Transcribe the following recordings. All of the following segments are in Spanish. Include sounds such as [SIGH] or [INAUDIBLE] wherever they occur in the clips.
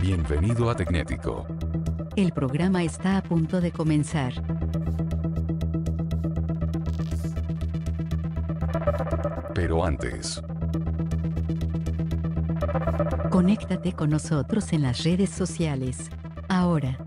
Bienvenido a Tecnético. El programa está a punto de comenzar. Pero antes, Conéctate con nosotros en las redes sociales. Ahora.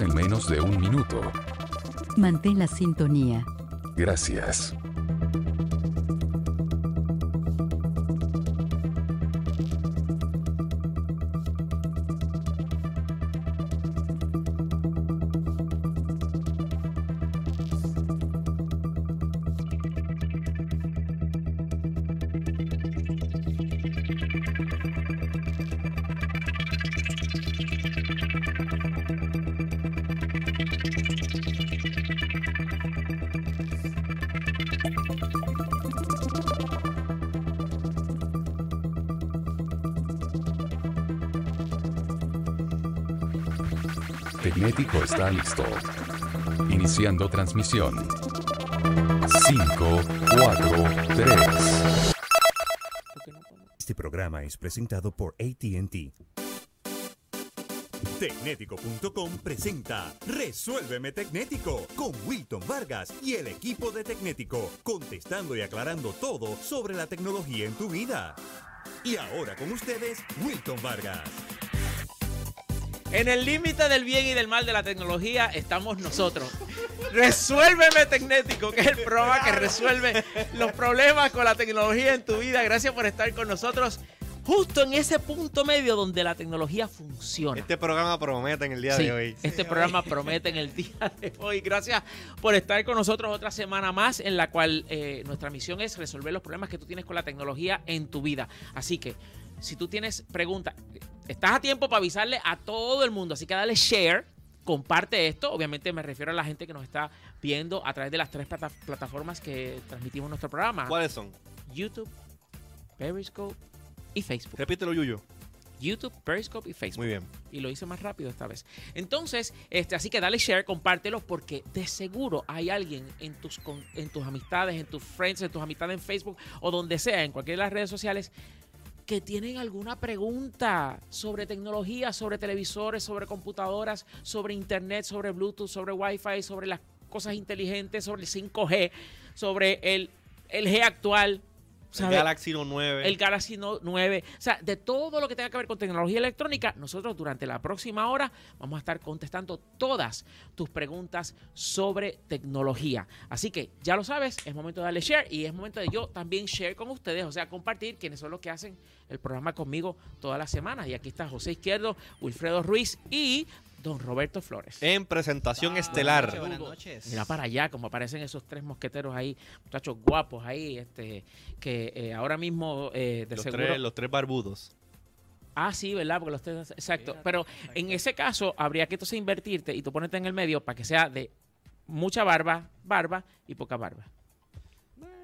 En menos de un minuto. Mantén la sintonía. Gracias. Tecnético está listo. Iniciando transmisión. 5, 4, 3. Este programa es presentado por ATT. Tecnético.com presenta Resuélveme Tecnético con Wilton Vargas y el equipo de Tecnético, contestando y aclarando todo sobre la tecnología en tu vida. Y ahora con ustedes, Wilton Vargas. En el límite del bien y del mal de la tecnología estamos nosotros. Resuélveme Tecnético, que es el programa que resuelve los problemas con la tecnología en tu vida. Gracias por estar con nosotros justo en ese punto medio donde la tecnología funciona. Este programa promete en el día Sí, de hoy. Este programa promete en el día de hoy. Gracias por estar con nosotros otra semana más en la cual eh, nuestra misión es resolver los problemas que tú tienes con la tecnología en tu vida. Así que si tú tienes preguntas, estás a tiempo para avisarle a todo el mundo. Así que dale share, comparte esto. Obviamente me refiero a la gente que nos está viendo a través de las tres plata- plataformas que transmitimos nuestro programa. ¿Cuáles son? YouTube, Periscope y Facebook. Repítelo, Yuyo. YouTube, Periscope y Facebook Muy bien. y lo hice más rápido esta vez. Entonces, este, así que dale share, compártelo porque de seguro hay alguien en tus, con- en tus amistades, en tus friends, en tus amistades en Facebook o donde sea, en cualquiera de las redes sociales, que tienen alguna pregunta sobre tecnología, sobre televisores, sobre computadoras, sobre internet, sobre Bluetooth, sobre Wi-Fi, sobre las cosas inteligentes, sobre el 5G, sobre el, el G actual. El. Galaxy Note 9. el Galaxy Note 9. O sea, de todo lo que tenga que ver con tecnología electrónica, nosotros durante la próxima hora vamos a estar contestando todas tus preguntas sobre tecnología. Así que ya lo sabes, es momento de darle share y es momento de yo también share con ustedes, o sea, compartir quienes son los que hacen el programa conmigo todas las semanas. Y aquí está José Izquierdo, Wilfredo Ruiz y don Roberto Flores. En presentación Ah, estelar. buenas noches, buenas noches. Mira para allá, como aparecen esos tres mosqueteros ahí, muchachos guapos ahí, este, que eh, ahora mismo eh, de Los seguro. tres, los tres barbudos. Ah, sí, ¿verdad? Porque los tres, exacto. Pero en ese caso habría que entonces invertirte y tú ponerte en el medio para que sea de mucha barba, barba y poca barba.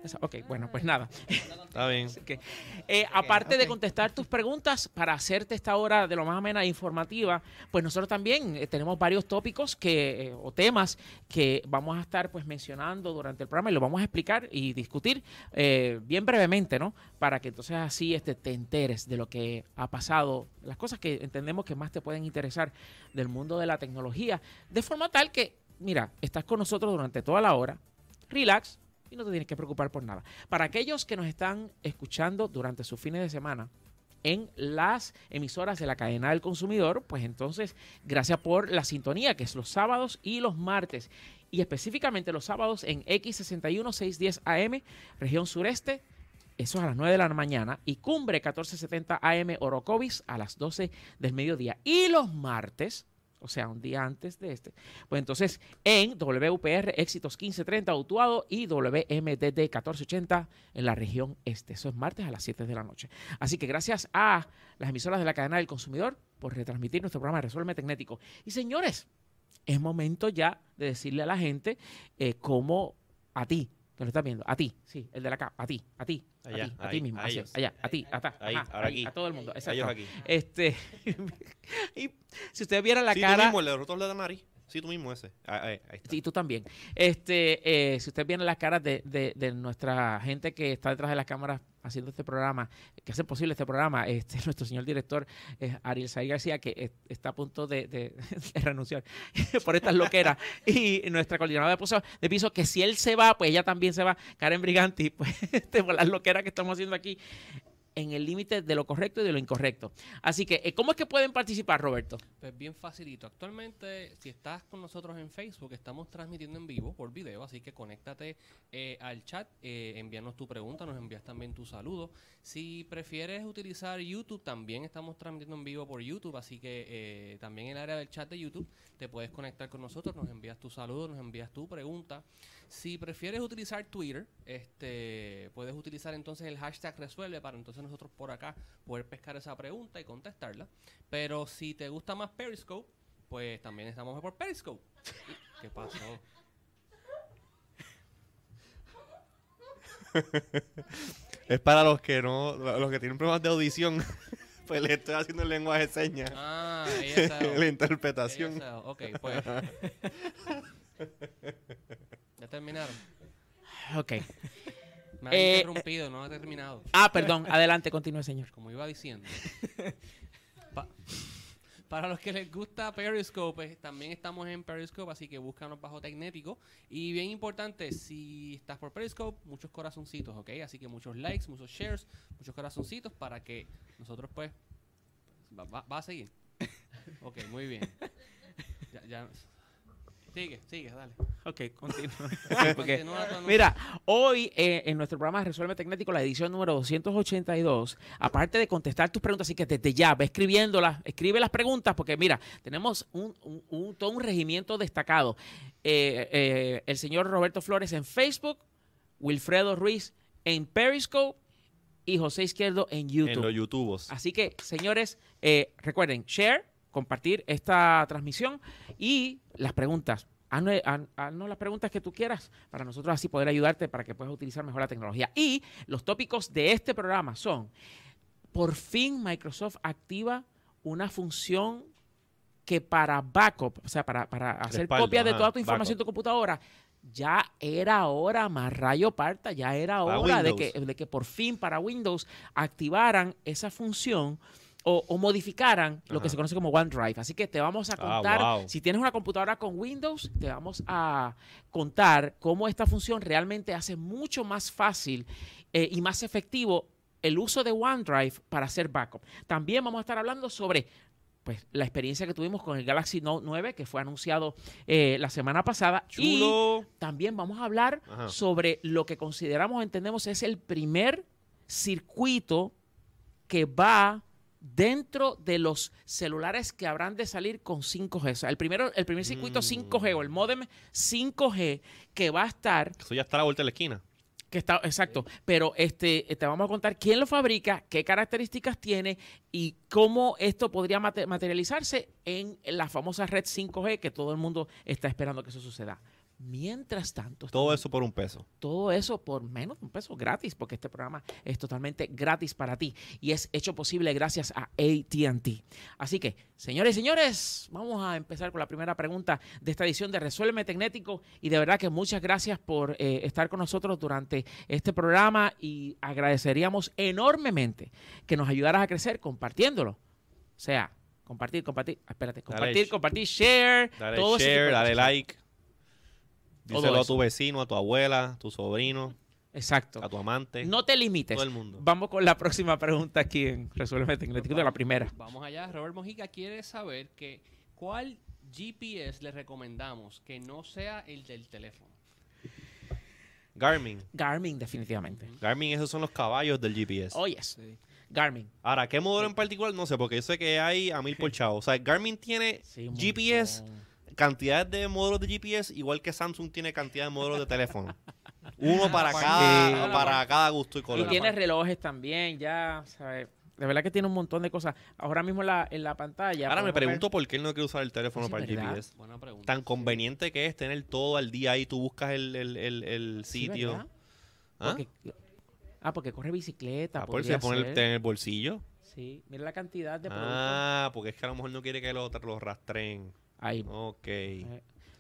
Esa- Ok, bueno, pues nada. Está bien. [LAUGHS] Que, eh, aparte de contestar tus preguntas para hacerte esta hora de lo más amena e informativa, pues nosotros también eh, tenemos varios tópicos que, eh, o temas que vamos a estar pues mencionando durante el programa y lo vamos a explicar y discutir bien brevemente, ¿no? Para que entonces así este, te enteres de lo que ha pasado, las cosas que entendemos que más te pueden interesar del mundo de la tecnología, de forma tal que, mira, estás con nosotros durante toda la hora, relax, y no te tienes que preocupar por nada. Para aquellos que nos están escuchando durante sus fines de semana, en las emisoras de la cadena del consumidor, pues entonces, gracias por la sintonía, que es los sábados y los martes. Y específicamente los sábados en X61 610 AM, región sureste, eso es a las 9 de la mañana, y Cumbre 1470 AM Orocovis a las 12 del mediodía. Y los martes, o sea, un día antes de este, pues entonces en WPR Éxitos 1530 Utuado y WMDD 1480 en la región este. Eso es martes a las 7 de la noche. Así que gracias a las emisoras de la cadena del consumidor por retransmitir nuestro programa Resuelve Tecnético. Y señores, es momento ya de decirle a la gente eh, cómo a ti, que lo estás viendo, a ti, sí, el de la acá, a ti, a ti, a Allá, ti, a ahí, ti mismo, a ellos. allá, a ti, a, aquí. a todo el mundo, A exacto. ellos aquí. Este, [LAUGHS] y si ustedes vieran la sí, cara, mismo, el de la nariz. Sí, tú mismo ese. Ah, ahí, ahí está. Tú también. Este, eh, si ustedes vienen las caras de, de- de nuestra gente que está detrás de las cámaras haciendo este programa, que hace posible este programa, [LAUGHS] este, nuestro señor director eh, Ariel Say García, que eh, está a punto de, de- [LAUGHS] de renunciar [LAUGHS] por estas loqueras, y nuestra coordinadora de piso, de piso, que si él se va, pues ella también se va, Karen Briganti, pues este, por las loqueras que estamos haciendo aquí en el límite de lo correcto y de lo incorrecto. Así que, eh, ¿cómo es que pueden participar, Roberto? Pues bien facilito. Actualmente, si estás con nosotros en Facebook, estamos transmitiendo en vivo por video, así que conéctate eh, al chat, eh, envíanos tu pregunta, nos envías también tu saludo. Si prefieres utilizar YouTube, también estamos transmitiendo en vivo por YouTube, así que eh, también en el área del chat de YouTube te puedes conectar con nosotros, nos envías tu saludo, nos envías tu pregunta. Si prefieres utilizar Twitter, este, puedes utilizar entonces el hashtag resuelve para entonces nosotros por acá poder pescar esa pregunta y contestarla. Pero si te gusta más Periscope, pues también estamos por Periscope. ¿Qué pasó? [LAUGHS] Es para los que no, los que tienen problemas de audición. [LAUGHS] pues le estoy haciendo el lenguaje de señas. Ah, [LAUGHS] la interpretación. Ok, pues. ya terminaron. Ok. Me han Eh, interrumpido, no he terminado. Ah, perdón, adelante, continúe, señor. Como iba diciendo. Pa- para los que les gusta Periscope, eh, también estamos en Periscope, así que búscanos bajo Tecnético. Y bien importante, si estás por Periscope, muchos corazoncitos, ¿ok? Así que muchos likes, muchos shares, muchos corazoncitos para que nosotros, pues, va, va- va a seguir. Ok, muy bien. Ya, ya- Sigue, sigue, dale. Ok, continúa. [LAUGHS] Porque- Mira, hoy eh, en nuestro programa Resuelve Tecnético, la edición número 282, aparte de contestar tus preguntas, así que desde ya ve escribiéndolas, escribe las preguntas, porque mira, tenemos un, un- un- todo un regimiento destacado. Eh, eh, el señor Roberto Flores en Facebook, Wilfredo Ruiz en Periscope y José Izquierdo en YouTube. En los YouTubos. Así que, señores, eh, recuerden, share, compartir esta transmisión y las preguntas. Haznos, haz- haznos las preguntas que tú quieras para nosotros así poder ayudarte para que puedas utilizar mejor la tecnología. Y los tópicos de este programa son, por fin Microsoft activa una función que para backup, o sea, para, para hacer copia de toda tu información de tu computadora, ya era hora, más rayo parta, ya era hora de que, de que por fin para Windows activaran esa función o, o modificaran lo que se conoce como OneDrive. Así que te vamos a Ah, contar, wow. si tienes una computadora con Windows, te vamos a contar cómo esta función realmente hace mucho más fácil eh, y más efectivo el uso de OneDrive para hacer backup. También vamos a estar hablando sobre pues, la experiencia que tuvimos con el Galaxy Note 9, que fue anunciado eh, la semana pasada. Y también vamos a hablar Ajá. sobre lo que consideramos, entendemos, es el primer circuito que va dentro de los celulares que habrán de salir con 5G. O sea, el, primero, el primer circuito Mm. 5G o el modem 5G que va a estar Eso ya está a la vuelta de la esquina. que está, exacto. Pero este, te vamos a contar quién lo fabrica, qué características tiene y cómo esto podría mate- materializarse en la famosa red 5G que todo el mundo está esperando que eso suceda. Mientras tanto, Todo eso por un peso. todo eso por menos de un peso gratis, porque este programa es totalmente gratis para ti y es hecho posible gracias a ATT. Así que, señores y señores, vamos a empezar con la primera pregunta de esta edición de Resuélveme Tecnético y de verdad que muchas gracias por eh, estar con nosotros durante este programa y agradeceríamos enormemente que nos ayudaras a crecer compartiéndolo. O sea, compartir, compartir, espérate, compartir, compartir, share, Dale todo share, dale like. Todo Díselo a tu vecino, a tu abuela, a tu sobrino. Exacto. a tu amante, No te limites. todo el mundo. Vamos con la próxima pregunta aquí en Resuelve Tecnético de la primera. Vamos allá. Robert Mojica quiere saber que cuál GPS le recomendamos que no sea el del teléfono. Garmin. Garmin, definitivamente. Garmin, esos son los caballos del GPS. Oh, yes. Garmin. Ahora, ¿qué modelo en particular? No sé, porque yo sé que hay a mil por chavo. O sea, Garmin tiene Sí, GPS, montón. Cantidad de modelos de GPS, igual que Samsung tiene cantidad de modelos de teléfono. [LAUGHS] Uno para Sí. cada, para cada gusto y Y color. tiene relojes también, ya, ¿sabes? De verdad que tiene un montón de cosas. Ahora mismo en la, en la pantalla. Ahora me ver- pregunto por qué él no quiere usar el teléfono Sí, para el ¿verdad? GPS. Buena pregunta. Tan conveniente que es tener todo al día ahí, tú buscas el, el- el- el Sí, sitio. ¿verdad? ¿Ah? Porque- ah, porque corre bicicleta. Ah, por se pone en el bolsillo. Sí, mira la cantidad de productos. Ah, porque es que a lo mejor no quiere que lo, lo rastreen. Ahí. Ok.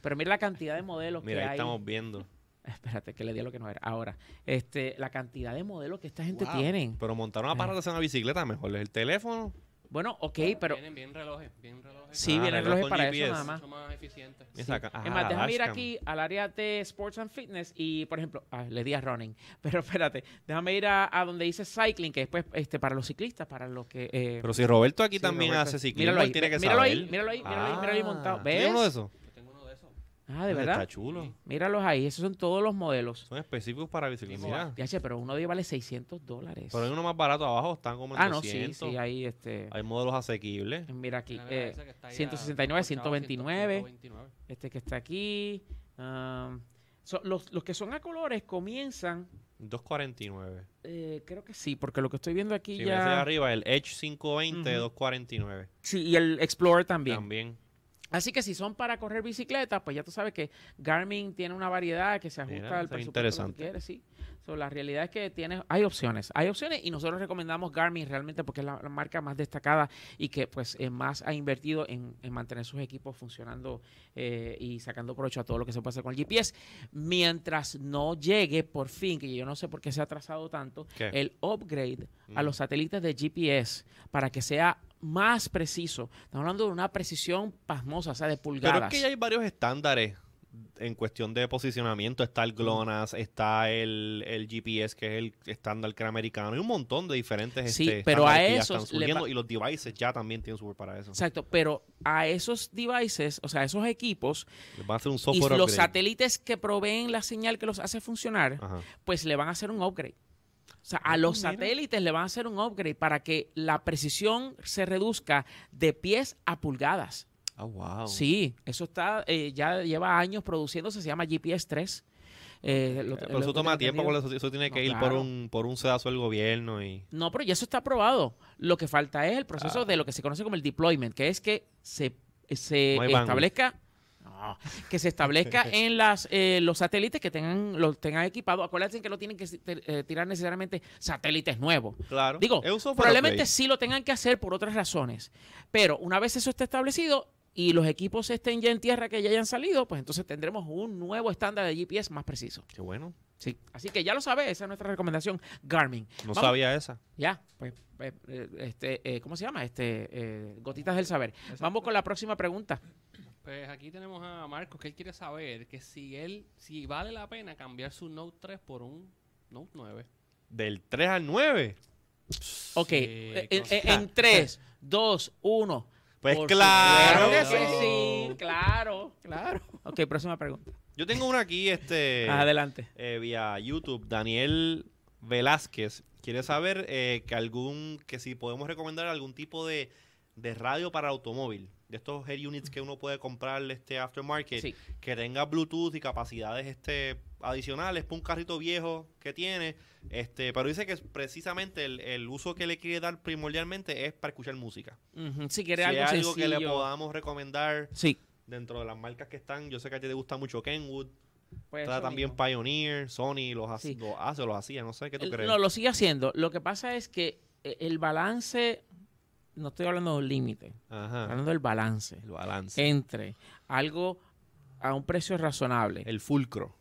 Pero mira la cantidad de modelos Mira, que ahí hay. estamos viendo. [LAUGHS] Espérate, que le di a lo que no era. Ahora, este, la cantidad de modelos que esta gente Wow. tiene. Pero montar una aparato en una bicicleta mejor es el teléfono. Bueno, ok, pero Vienen bien relojes, bien relojes. sí, Ah, viene el reloj reloj con para GPS. eso nada más. Mucho más eficiente. Sí. es más, déjame ir aquí al área de Sports and Fitness y, por ejemplo, ah, le di a running, [LAUGHS] pero espérate, déjame ir a, a donde dice cycling, que después este, para los ciclistas, para los que... eh, Pero si Roberto aquí sí, también Roberto, hace ciclismo, míralo ahí, él tiene que míralo saber. ahí, míralo ahí, míralo ahí, míralo ahí montado. ¿tiene uno de ¿Ves? esos? Yo tengo uno de esos. Ah, de Está verdad. chulo. Míralos ahí, esos son todos los modelos. Son específicos para bicicleta. Mira. Ya, pero uno de ellos vale 600 dólares. Pero hay uno más barato abajo, están como en Ah, no, sí, 200. sí, ahí este... Hay modelos asequibles. Mira aquí, eh, ese que está ahí a- 169, por chavo, 129. 129. este que está aquí. um, so- los, los que son a colores comienzan, 249. eh, creo que sí, porque lo que estoy viendo aquí ahí ya... arriba, el Edge 520, Ujú. 249. Sí, y el Explorer también. También. Así que si son para correr bicicleta, pues ya tú sabes que Garmin tiene una variedad que se ajusta Mira, al presupuesto que quieres, sí. So, la realidad es que tiene, hay opciones, hay opciones y nosotros recomendamos Garmin realmente porque es la, la marca más destacada y que pues eh, más ha invertido en, en mantener sus equipos funcionando eh, y sacando provecho a todo lo que se puede hacer con el GPS. Mientras no llegue por fin, que yo no sé por qué se ha atrasado tanto, ¿Qué? el upgrade a Mm. los satélites de GPS para que sea más preciso. Estamos hablando de una precisión pasmosa, o sea, de pulgadas. Pero es que ya hay varios estándares en cuestión de posicionamiento. Está el GLONASS, está el, el GPS, que es el estándar que americano. y un montón de diferentes Sí, este, pero a que ya esos están va- Y los devices ya también tienen software para eso. Exacto, pero a esos devices, o sea, a esos equipos a hacer un y los upgrade. satélites que proveen la señal que los hace funcionar, Ajá. pues le van a hacer un upgrade. O sea, a Ah, los mira. satélites le van a hacer un upgrade para que la precisión se reduzca de pies a pulgadas. Ah, wow. Sí, eso está eh, ya lleva años produciéndose, se llama GPS 3. Eh, lo- Pero eso toma tiempo, porque eso, eso tiene No, que ir por un por un sedazo del gobierno y No, pero ya eso está aprobado. Lo que falta es el proceso Ah. de lo que se conoce como el deployment, que es que se, se No establezca no, que se establezca [LAUGHS] en las eh, los satélites que tengan los tengan equipados. Acuérdense que no tienen que eh, tirar necesariamente satélites nuevos. claro. Digo, probablemente sí lo tengan que hacer por otras razones. Pero una vez eso esté establecido y los equipos estén ya en tierra que ya hayan salido, pues entonces tendremos un nuevo estándar de GPS más preciso. Qué bueno. Sí. Así que ya lo sabes, esa es nuestra recomendación, Garmin. No Vamos- sabía esa. ya, pues, pues, eh, este, eh, ¿cómo se llama? Este, eh, gotitas del saber. Vamos con la próxima pregunta. Pues aquí tenemos a Marcos que él quiere saber que si él, si vale la pena cambiar su Note 3 por un Note 9. Del 3 al 9. Ok, Sí, cosa. eh, en 3, 2, 1. Pues Por claro. supuesto que sí, claro, claro. Ok, próxima pregunta. Yo tengo una aquí, este, Adelante. eh, vía YouTube. Daniel Velázquez quiere saber eh, que algún, que si podemos recomendar algún tipo de, de radio para automóvil, de estos head units que uno puede comprar este aftermarket, Sí. que tenga Bluetooth y capacidades este adicionales para un carrito viejo que tiene, este, pero dice que precisamente el, el uso que le quiere dar primordialmente es para escuchar música. Ujú, Si Si quiere hay algo algo que le podamos recomendar Sí. dentro de las marcas que están, yo sé que a ti te gusta mucho Kenwood, pues está también mismo. Pioneer, Sony los hace, Sí. lo hace o los hacía, no sé qué tú El- crees. No, lo sigue haciendo. Lo que pasa es que eh, el balance, no estoy hablando de un límite, hablando del balance El balance. entre algo a un precio razonable. El fulcro.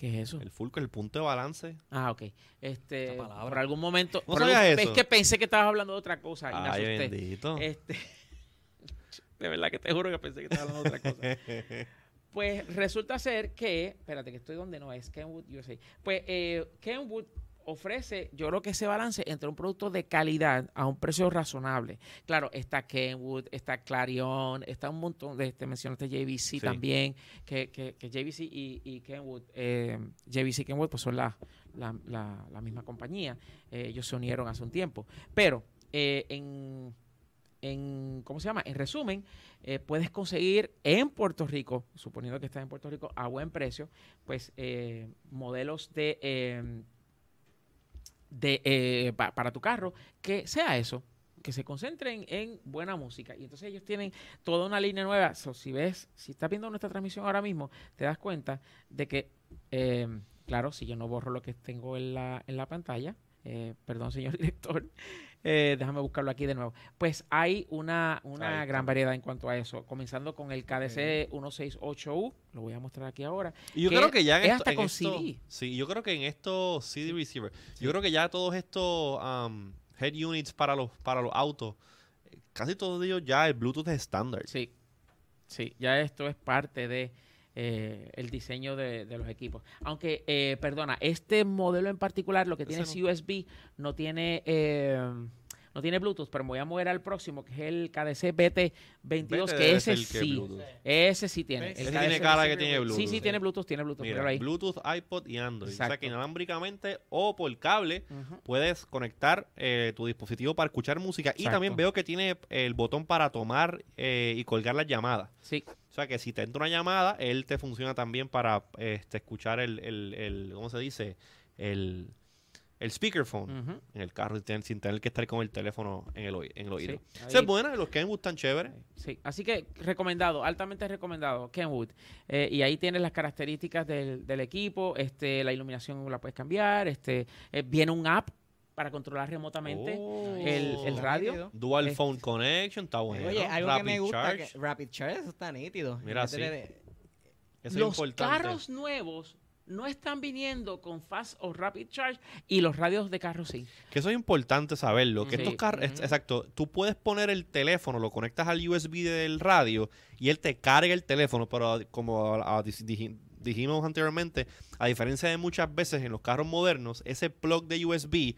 ¿Qué es eso? El fulcro, el punto de balance. Ah, ok. Este, por algún momento. ¿No por algún- sabías Es eso? que pensé que estabas hablando de otra cosa y me Ay, asusté. bendito. Este, [LAUGHS] de verdad que te juro que pensé que estabas hablando de otra cosa. [LAUGHS] Pues resulta ser que, espérate, que estoy donde no es, Kenwood USA. Pues eh, Kenwood ofrece, yo creo que ese balance entre un producto de calidad a un precio razonable. Claro, está Kenwood, está Clarion, está un montón de, te mencionaste JVC también, que, que, que JVC y, y Kenwood, eh, JVC y Kenwood pues son la, la, la- la misma compañía. Eh, ellos se unieron hace un tiempo. Pero eh, en, en, ¿cómo se llama? En resumen, eh, puedes conseguir en Puerto Rico, suponiendo que estás en Puerto Rico, a buen precio, pues modelos de, de eh, pa- para tu carro que sea eso que se concentren en buena música. Y entonces ellos tienen toda una línea nueva. So, si ves si estás viendo nuestra transmisión ahora mismo te das cuenta de que eh, claro si yo no borro lo que tengo en la, en la pantalla eh, perdón [LAUGHS] señor director eh, déjame buscarlo aquí de nuevo. Pues hay una, una gran variedad en cuanto a eso, comenzando con el KDC 168U, lo voy a mostrar aquí ahora. Y yo que creo que ya en es esto, hasta en con esto- CD. Sí, yo creo que en estos CD receiver, yo creo que ya todos estos um, head units para los para los autos, casi todos ellos ya el Bluetooth es estándar. Sí, sí, ya esto es parte de eh, el diseño de, de los equipos. Aunque, eh, perdona, este modelo en particular, lo que tiene es USB, no tiene... eh, no tiene Bluetooth, pero me voy a mover al próximo, que es el KDC BT22, Vete que ese sí, Bluetooth. ese sí tiene. El Ese KDC tiene cara que tiene Bluetooth. Sí, sí, tiene Bluetooth, tiene Bluetooth, Mira, ahí. Bluetooth, iPod y Android. O sea que inalámbricamente o por cable puedes conectar eh, tu dispositivo para escuchar música. Y también veo que tiene el botón para tomar eh, y colgar las llamadas. Sí, O sea que si te entra una llamada, él te funciona también para este, escuchar el, el, el- ¿cómo se dice? El, el speakerphone en el carro sin tener, que estar con el teléfono en el, oí- en el oído. Sí, Esa ahí. es buena, los que me gustan chévere. Sí, así que recomendado, altamente recomendado, Kenwood. Eh, y ahí tienes las características del, del equipo, este, la iluminación la puedes cambiar, este, eh, viene un app para controlar remotamente Oh. el, el radio. Dual phone connection, está bueno. Oye, algo que me Rapid gusta, charge, que Rapid Charge, eso está nítido. Mira, sí. de- eso es Los importante. carros nuevos no están viniendo con fast o rapid charge y los radios de carros sí. Que eso es importante saberlo. Que Sí. estos carros, exacto, tú puedes poner el teléfono, lo conectas al USB del radio y él te carga el teléfono, pero como a- a- dij- dijimos anteriormente, a diferencia de muchas veces en los carros modernos, ese plug de USB,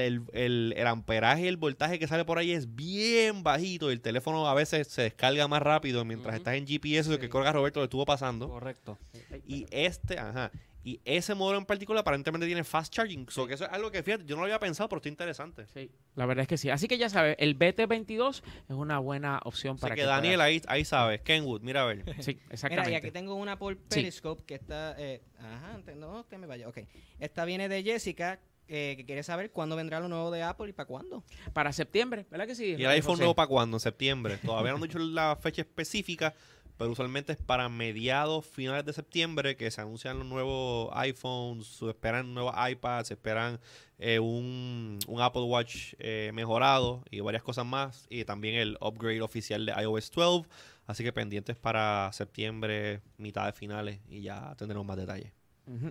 el, el- amperaje y el voltaje que sale por ahí es bien bajito y el teléfono a veces se descarga más rápido mientras estás en GPS, lo que Sí. creo que a Roberto le estuvo pasando. Correcto. Y este, ajá. Y ese modelo en particular aparentemente tiene fast charging. So que eso es algo que fíjate, yo no lo había pensado, pero está interesante. Sí, la verdad es que sí. Así que ya sabes, el BT22 es una buena opción Así para que, que Daniel ahí, ahí sabes. Kenwood, mira a ver. [LAUGHS] Sí, Mira, exactamente. y aquí tengo una por Periscope que está... eh, ajá, no, que me vaya. Ok. Esta viene de Jessica, eh, que quiere saber cuándo vendrá lo nuevo de Apple y para cuándo. Para septiembre, ¿verdad que sí? ¿Y el iPhone José? nuevo para cuándo? En septiembre. Todavía no han dicho la fecha específica, pero usualmente es para mediados, finales de septiembre que se anuncian los nuevos iPhones, se esperan nuevos iPads, se esperan eh, un, un Apple Watch eh, mejorado y varias cosas más. Y también el upgrade oficial de iOS 12. Así que pendientes para septiembre, mitad de finales y ya tendremos más detalles.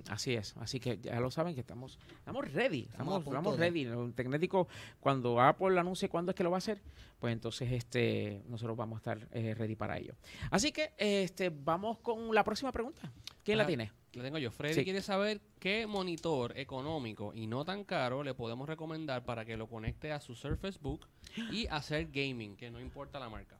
Así es, así que ya lo saben que estamos, estamos ready, Estamos estamos, ready. El Tecnético, cuando Apple anuncie cuándo es que lo va a hacer, pues entonces este nosotros vamos a estar eh, ready para ello. Así que este vamos con la próxima pregunta. ¿Quién la Ah, tiene? La tengo yo. Freddy Sí. quiere saber qué monitor económico y no tan caro le podemos recomendar para que lo conecte a su Surface Book y hacer gaming, que no importa la marca.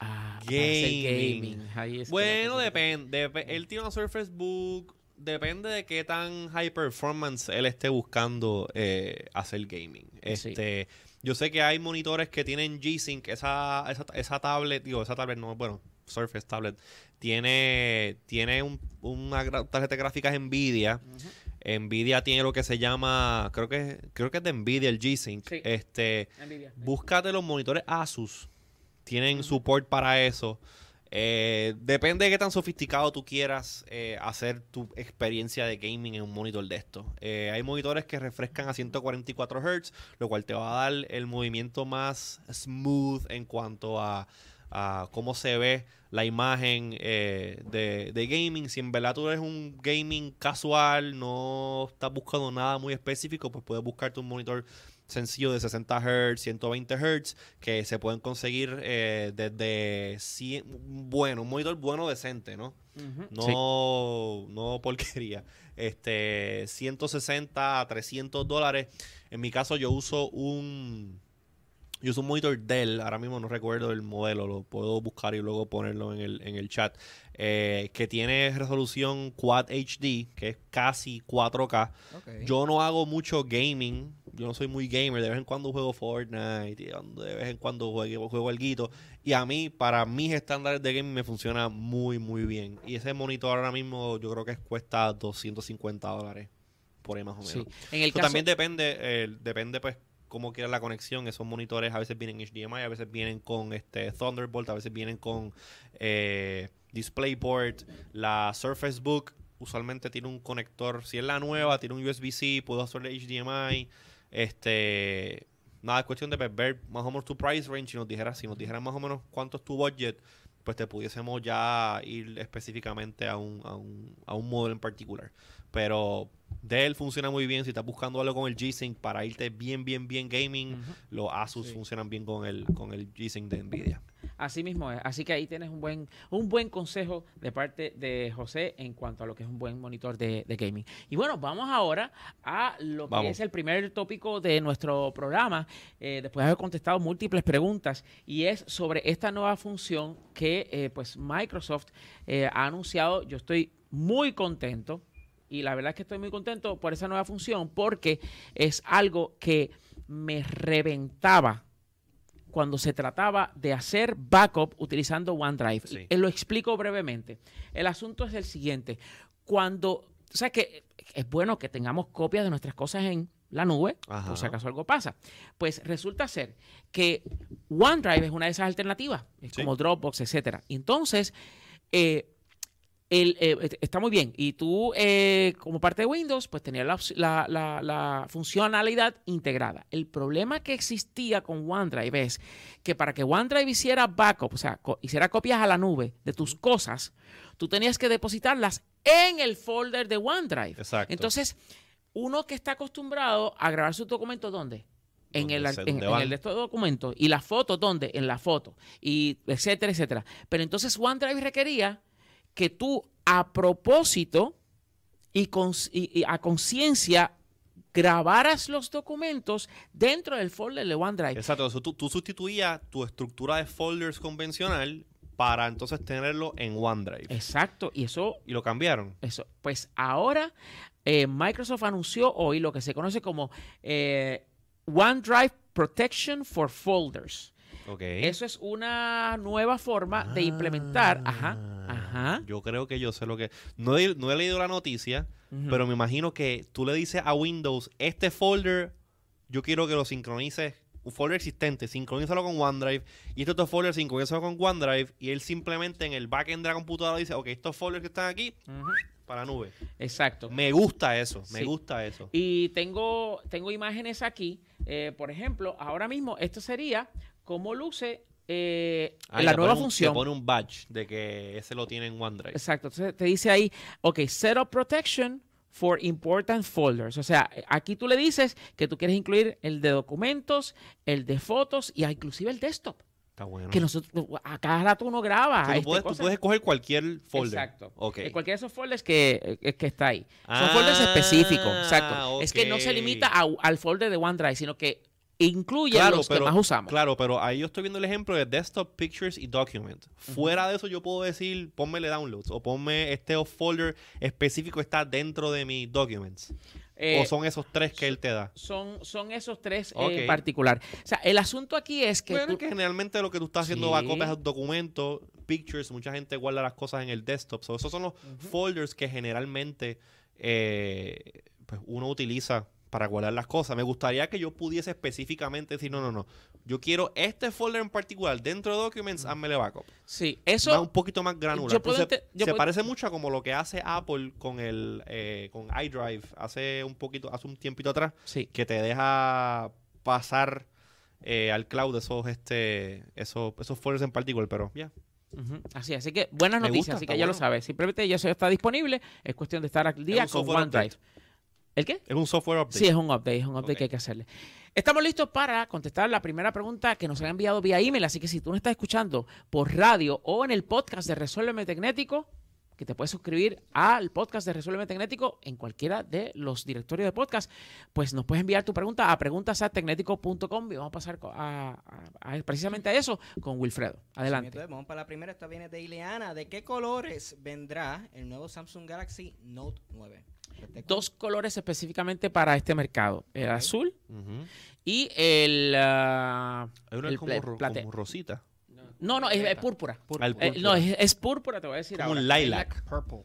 Ah, Gaming. Ahí es que la Bueno, depende. dep- Él tiene una Surface Book. Depende de qué tan high performance él esté buscando eh, hacer gaming. Sí. Este, Yo sé que hay monitores que tienen G-Sync. Esa, esa, esa tablet, digo, esa tablet no, bueno, Surface tablet, tiene, tiene un- una tarjeta de gráficas NVIDIA. NVIDIA tiene lo que se llama, creo que, creo que es de NVIDIA el G-Sync. Sí. Este, Nvidia. Búscate los monitores Asus. Tienen support para eso. Eh, depende de qué tan sofisticado tú quieras eh, hacer tu experiencia de gaming en un monitor de estos. Eh, hay monitores que refrescan a 144 Hz, lo cual te va a dar el movimiento más smooth en cuanto a, a cómo se ve la imagen de, de gaming. Si en verdad tú eres un gaming casual, no estás buscando nada muy específico, pues puedes buscarte un monitor sencillos de 60 Hz, 120 Hz, que se pueden conseguir eh, desde 100 bueno, un monitor bueno decente, ¿no? No, no [LAUGHS] porquería. Este, 160 a 300 dólares. En mi caso, yo uso un. Yo uso un monitor Dell. Ahora mismo no recuerdo el modelo. Lo puedo buscar y luego ponerlo en el, en el chat. eh, que tiene resolución Quad HD, que es casi 4K. Ok. Yo no hago mucho gaming. Yo no soy muy gamer. De vez en cuando juego Fortnite. De vez en cuando juego, juego algo. Y a mí, para mis estándares de gaming, me funciona muy, muy bien. Y ese monitor ahora mismo yo creo que cuesta 250 dólares. Por ahí más o menos. Sí. En el caso, también depende, eh, depende pues cómo quiera la conexión. Esos monitores a veces vienen HDMI, a veces vienen con este Thunderbolt, a veces vienen con eh, DisplayPort. La Surface Book usualmente tiene un conector. Si es la nueva, tiene un USB-C, puedo hacerle HDMI. Este, nada, es cuestión de ver más o menos tu price range. Si nos dijeras, si nos dijeran más o menos cuánto es tu budget, pues te pudiésemos ya ir específicamente a un, a un, a un modelo en particular. Pero Dell funciona muy bien. Si estás buscando algo con el G-Sync para irte bien, bien, bien gaming, los Asus Sí. funcionan bien con el, con el G-Sync de Nvidia. Así mismo es. Así que ahí tienes un buen, un buen consejo de parte de José en cuanto a lo que es un buen monitor de, de gaming. Y bueno, vamos ahora a lo que es el primer tópico de nuestro programa, eh, después de haber contestado múltiples preguntas, y es sobre esta nueva función que eh, pues Microsoft eh, ha anunciado. Yo estoy muy contento. Y la verdad es que estoy muy contento por esa nueva función porque es algo que me reventaba cuando se trataba de hacer backup utilizando OneDrive. Sí. Eh, Lo explico brevemente. El asunto es el siguiente. Cuando, o sea que es bueno que tengamos copias de nuestras cosas en la nube, Ajá. por si acaso algo pasa. Pues resulta ser que OneDrive es una de esas alternativas, es Sí. como Dropbox, etcétera. Entonces, eh, el, eh, está muy bien. Y tú, eh, como parte de Windows, pues tenías la, la- la- la funcionalidad integrada. El problema que existía con OneDrive es que para que OneDrive hiciera backup, o sea, co- hiciera copias a la nube de tus cosas, tú tenías que depositarlas en el folder de OneDrive. Exacto. Entonces, uno que está acostumbrado a grabar sus documentos, ¿dónde? En el, en, en el de estos documentos. Y las fotos, ¿dónde? En la foto. Y etcétera, etcétera. Pero entonces OneDrive requería que tú a propósito y, cons- y- y a conciencia grabaras los documentos dentro del folder de OneDrive. Exacto, tú, tú sustituías tu estructura de folders convencional para entonces tenerlo en OneDrive. Exacto. Y eso Y lo cambiaron. Eso. Pues ahora eh, Microsoft anunció hoy lo que se conoce como eh, OneDrive Protection for Folders. Ok. Eso es una nueva forma de implementar. Ajá. Ajá. Yo creo que yo sé lo que. No he, no he leído la noticia, pero me imagino que tú le dices a Windows: Este folder, yo quiero que lo sincronices. Un folder existente, sincronízalo con OneDrive. Y este otro folder, sincronízalo con OneDrive. Y él simplemente en el backend de la computadora dice: Ok, estos folders que están aquí, para la nube. Exacto. Me gusta eso, me Sí. gusta eso. Y tengo, tengo imágenes aquí. eh, por ejemplo, ahora mismo esto sería como luce eh, Ah, la nueva un- función. Te pone un badge de que ese lo tiene en OneDrive. Exacto. Entonces te dice ahí, ok, Setup Protection for Important Folders. O sea, aquí tú le dices que tú quieres incluir el de documentos, el de fotos y inclusive el desktop. Está bueno. Que nosotros, a cada rato uno graba. O sea, este, tú, puedes, tú puedes escoger cualquier folder. Exacto. Ok. Eh, cualquiera de esos folders que, eh, que está ahí. Son Ah, folders específicos. Exacto. Es que no se limita a- al folder de OneDrive, sino que incluye Claro, los pero- que más usamos. Claro, pero ahí yo estoy viendo el ejemplo de desktop, pictures y document. Fuera de eso yo puedo decir, ponmele downloads o ponme este folder específico está dentro de mis documents. Eh, o son esos tres que él te da. son, son esos tres eh, en particular. O sea, el asunto aquí es que... bueno, tú- que generalmente lo que tú estás haciendo Sí. va a copias de documentos, pictures, mucha gente guarda las cosas en el desktop. So, esos son los folders que generalmente eh, pues uno utiliza para guardar las cosas. Me gustaría que yo pudiese específicamente decir, no, no, no. Yo quiero este folder en particular dentro de Documents, házmele backup. Sí, eso... un poquito más granular. yo puedo Entonces, yo se puedo- parece mucho a como lo que hace Apple con el eh, con iDrive hace un poquito, hace un tiempito atrás, Sí. que te deja pasar eh, al cloud esos este esos esos folders en particular, pero ya. Así, así que buenas Me noticias, gusta, así que ya lo sabes. Simplemente ya eso está disponible, es cuestión de estar al día con OneDrive. ¿El qué? Es un software update. Sí, es un update, es un update que hay que hacerle. Estamos listos para contestar la primera pregunta que nos han enviado vía email, así que si tú no estás escuchando por radio o en el podcast de Resuélveme Tecnético, que te puedes suscribir al podcast de Resuélveme Tecnético en cualquiera de los directorios de podcast, pues nos puedes enviar tu pregunta a preguntasatecnético.com y vamos a pasar co- a, a- a- precisamente a eso con Wilfredo. Adelante. Entonces, vamos para la primera. Esta viene de Ileana. ¿De qué colores vendrá el nuevo Samsung Galaxy Note 9? Dos colores específicamente para este mercado, el azul y el... ah, Hay una el como, ro- rosita. No, no, es, es púrpura. Eh, púrpura. no, es, es púrpura, te voy a decir como ahora. un lilac. Purple.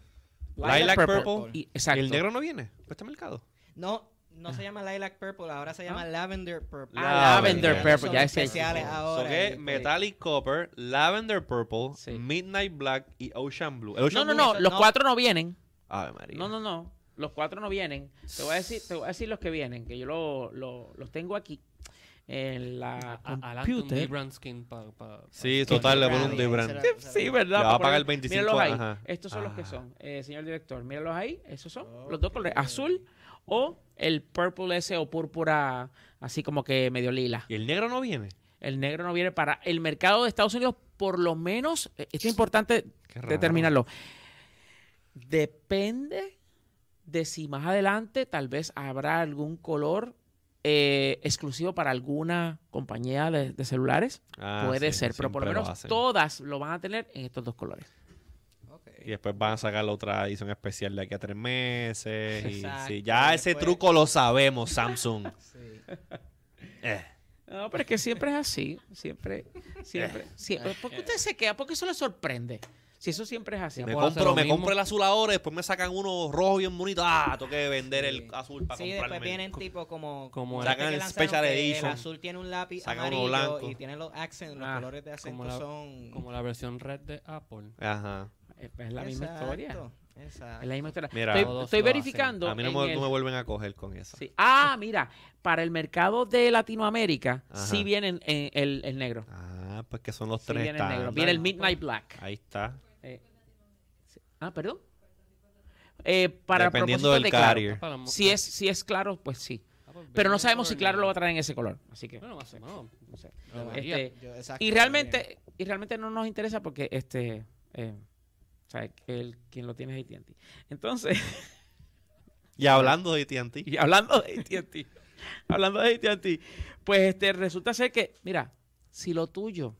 Lilac purple. Y- exacto. ¿El negro no viene para este mercado? No, no se llama Lilac Purple, ahora se llama Lavender Purple. Ah, Lavender Purple, son ya decía. especiales ahora. So que y, pues, Metallic Copper, Lavender Purple, Sí. Midnight Black y Ocean Blue. No, no, Blue- no, los no. cuatro no vienen. Ave María. No, no, no. Los cuatro no vienen. Te voy a decir, te voy a decir los que vienen, que yo lo- lo- los tengo aquí en la A- computer. Skin. Pa, Sí, Sí, total, le Brand, pone un la- Sí, ¿verdad? Le va a Para pagar el 25, Míralos ahí. ajá. Estos son los que Ah. son. Eh, señor director, míralos ahí. Esos son los dos colores. Azul o el purple ese o púrpura así como que medio lila. ¿Y el negro no viene? El negro no viene para el mercado de Estados Unidos, por lo menos, eh, esto es importante determinarlo. Depende de si más adelante tal vez habrá algún color eh, exclusivo para alguna compañía de, de celulares. Ah, Puede sí, ser, pero por lo menos todas lo van a tener en estos dos colores. Y después van a sacar la otra edición especial de aquí a tres meses. Y, sí, ya y ese después- truco lo sabemos, Samsung. [LAUGHS] Sí. [LAUGHS] Eh. No, pero es que siempre es así. Siempre, siempre. siempre. [LAUGHS] ¿Por qué usted se queda? ¿Por qué eso le sorprende? Si eso siempre es así. Me compro, me compro el azul ahora, después me sacan uno rojo bien bonito. Ah, tengo que vender Sí. el azul para Sí, comprarme. después vienen tipo como... como sacan el Special Edition. El azul tiene un lápiz Sacan uno amarillo blanco. y tiene los accents, los Ah, colores de acento como la- son... como la versión red de Apple. Ajá. Es es la misma historia. Exacto. Es la misma historia. Mira. estoy hacen. verificando. A mí no me, el- no me vuelven a coger con eso. Sí. Ah, mira, para el mercado de Latinoamérica Ajá. sí viene en- en el, el negro. Ah, pues que son los Sí tres viene el negro. estándar. Viene el Midnight Black. Ahí está. Ah, perdón. Eh, para Dependiendo del de claro. carrier. Mo- Si es, si es claro, pues sí. Ah, pues Pero no sabemos si claro lo va a traer en ese color. Así que. Bueno, más o menos. no sé. Este, y realmente, y realmente no nos interesa porque este eh, o sea, que el, quien lo tiene es AT&T. Entonces, [LAUGHS] Y hablando de AT&T. [LAUGHS] y hablando de AT&T, hablando de AT&T, pues este resulta ser que, mira, si lo tuyo,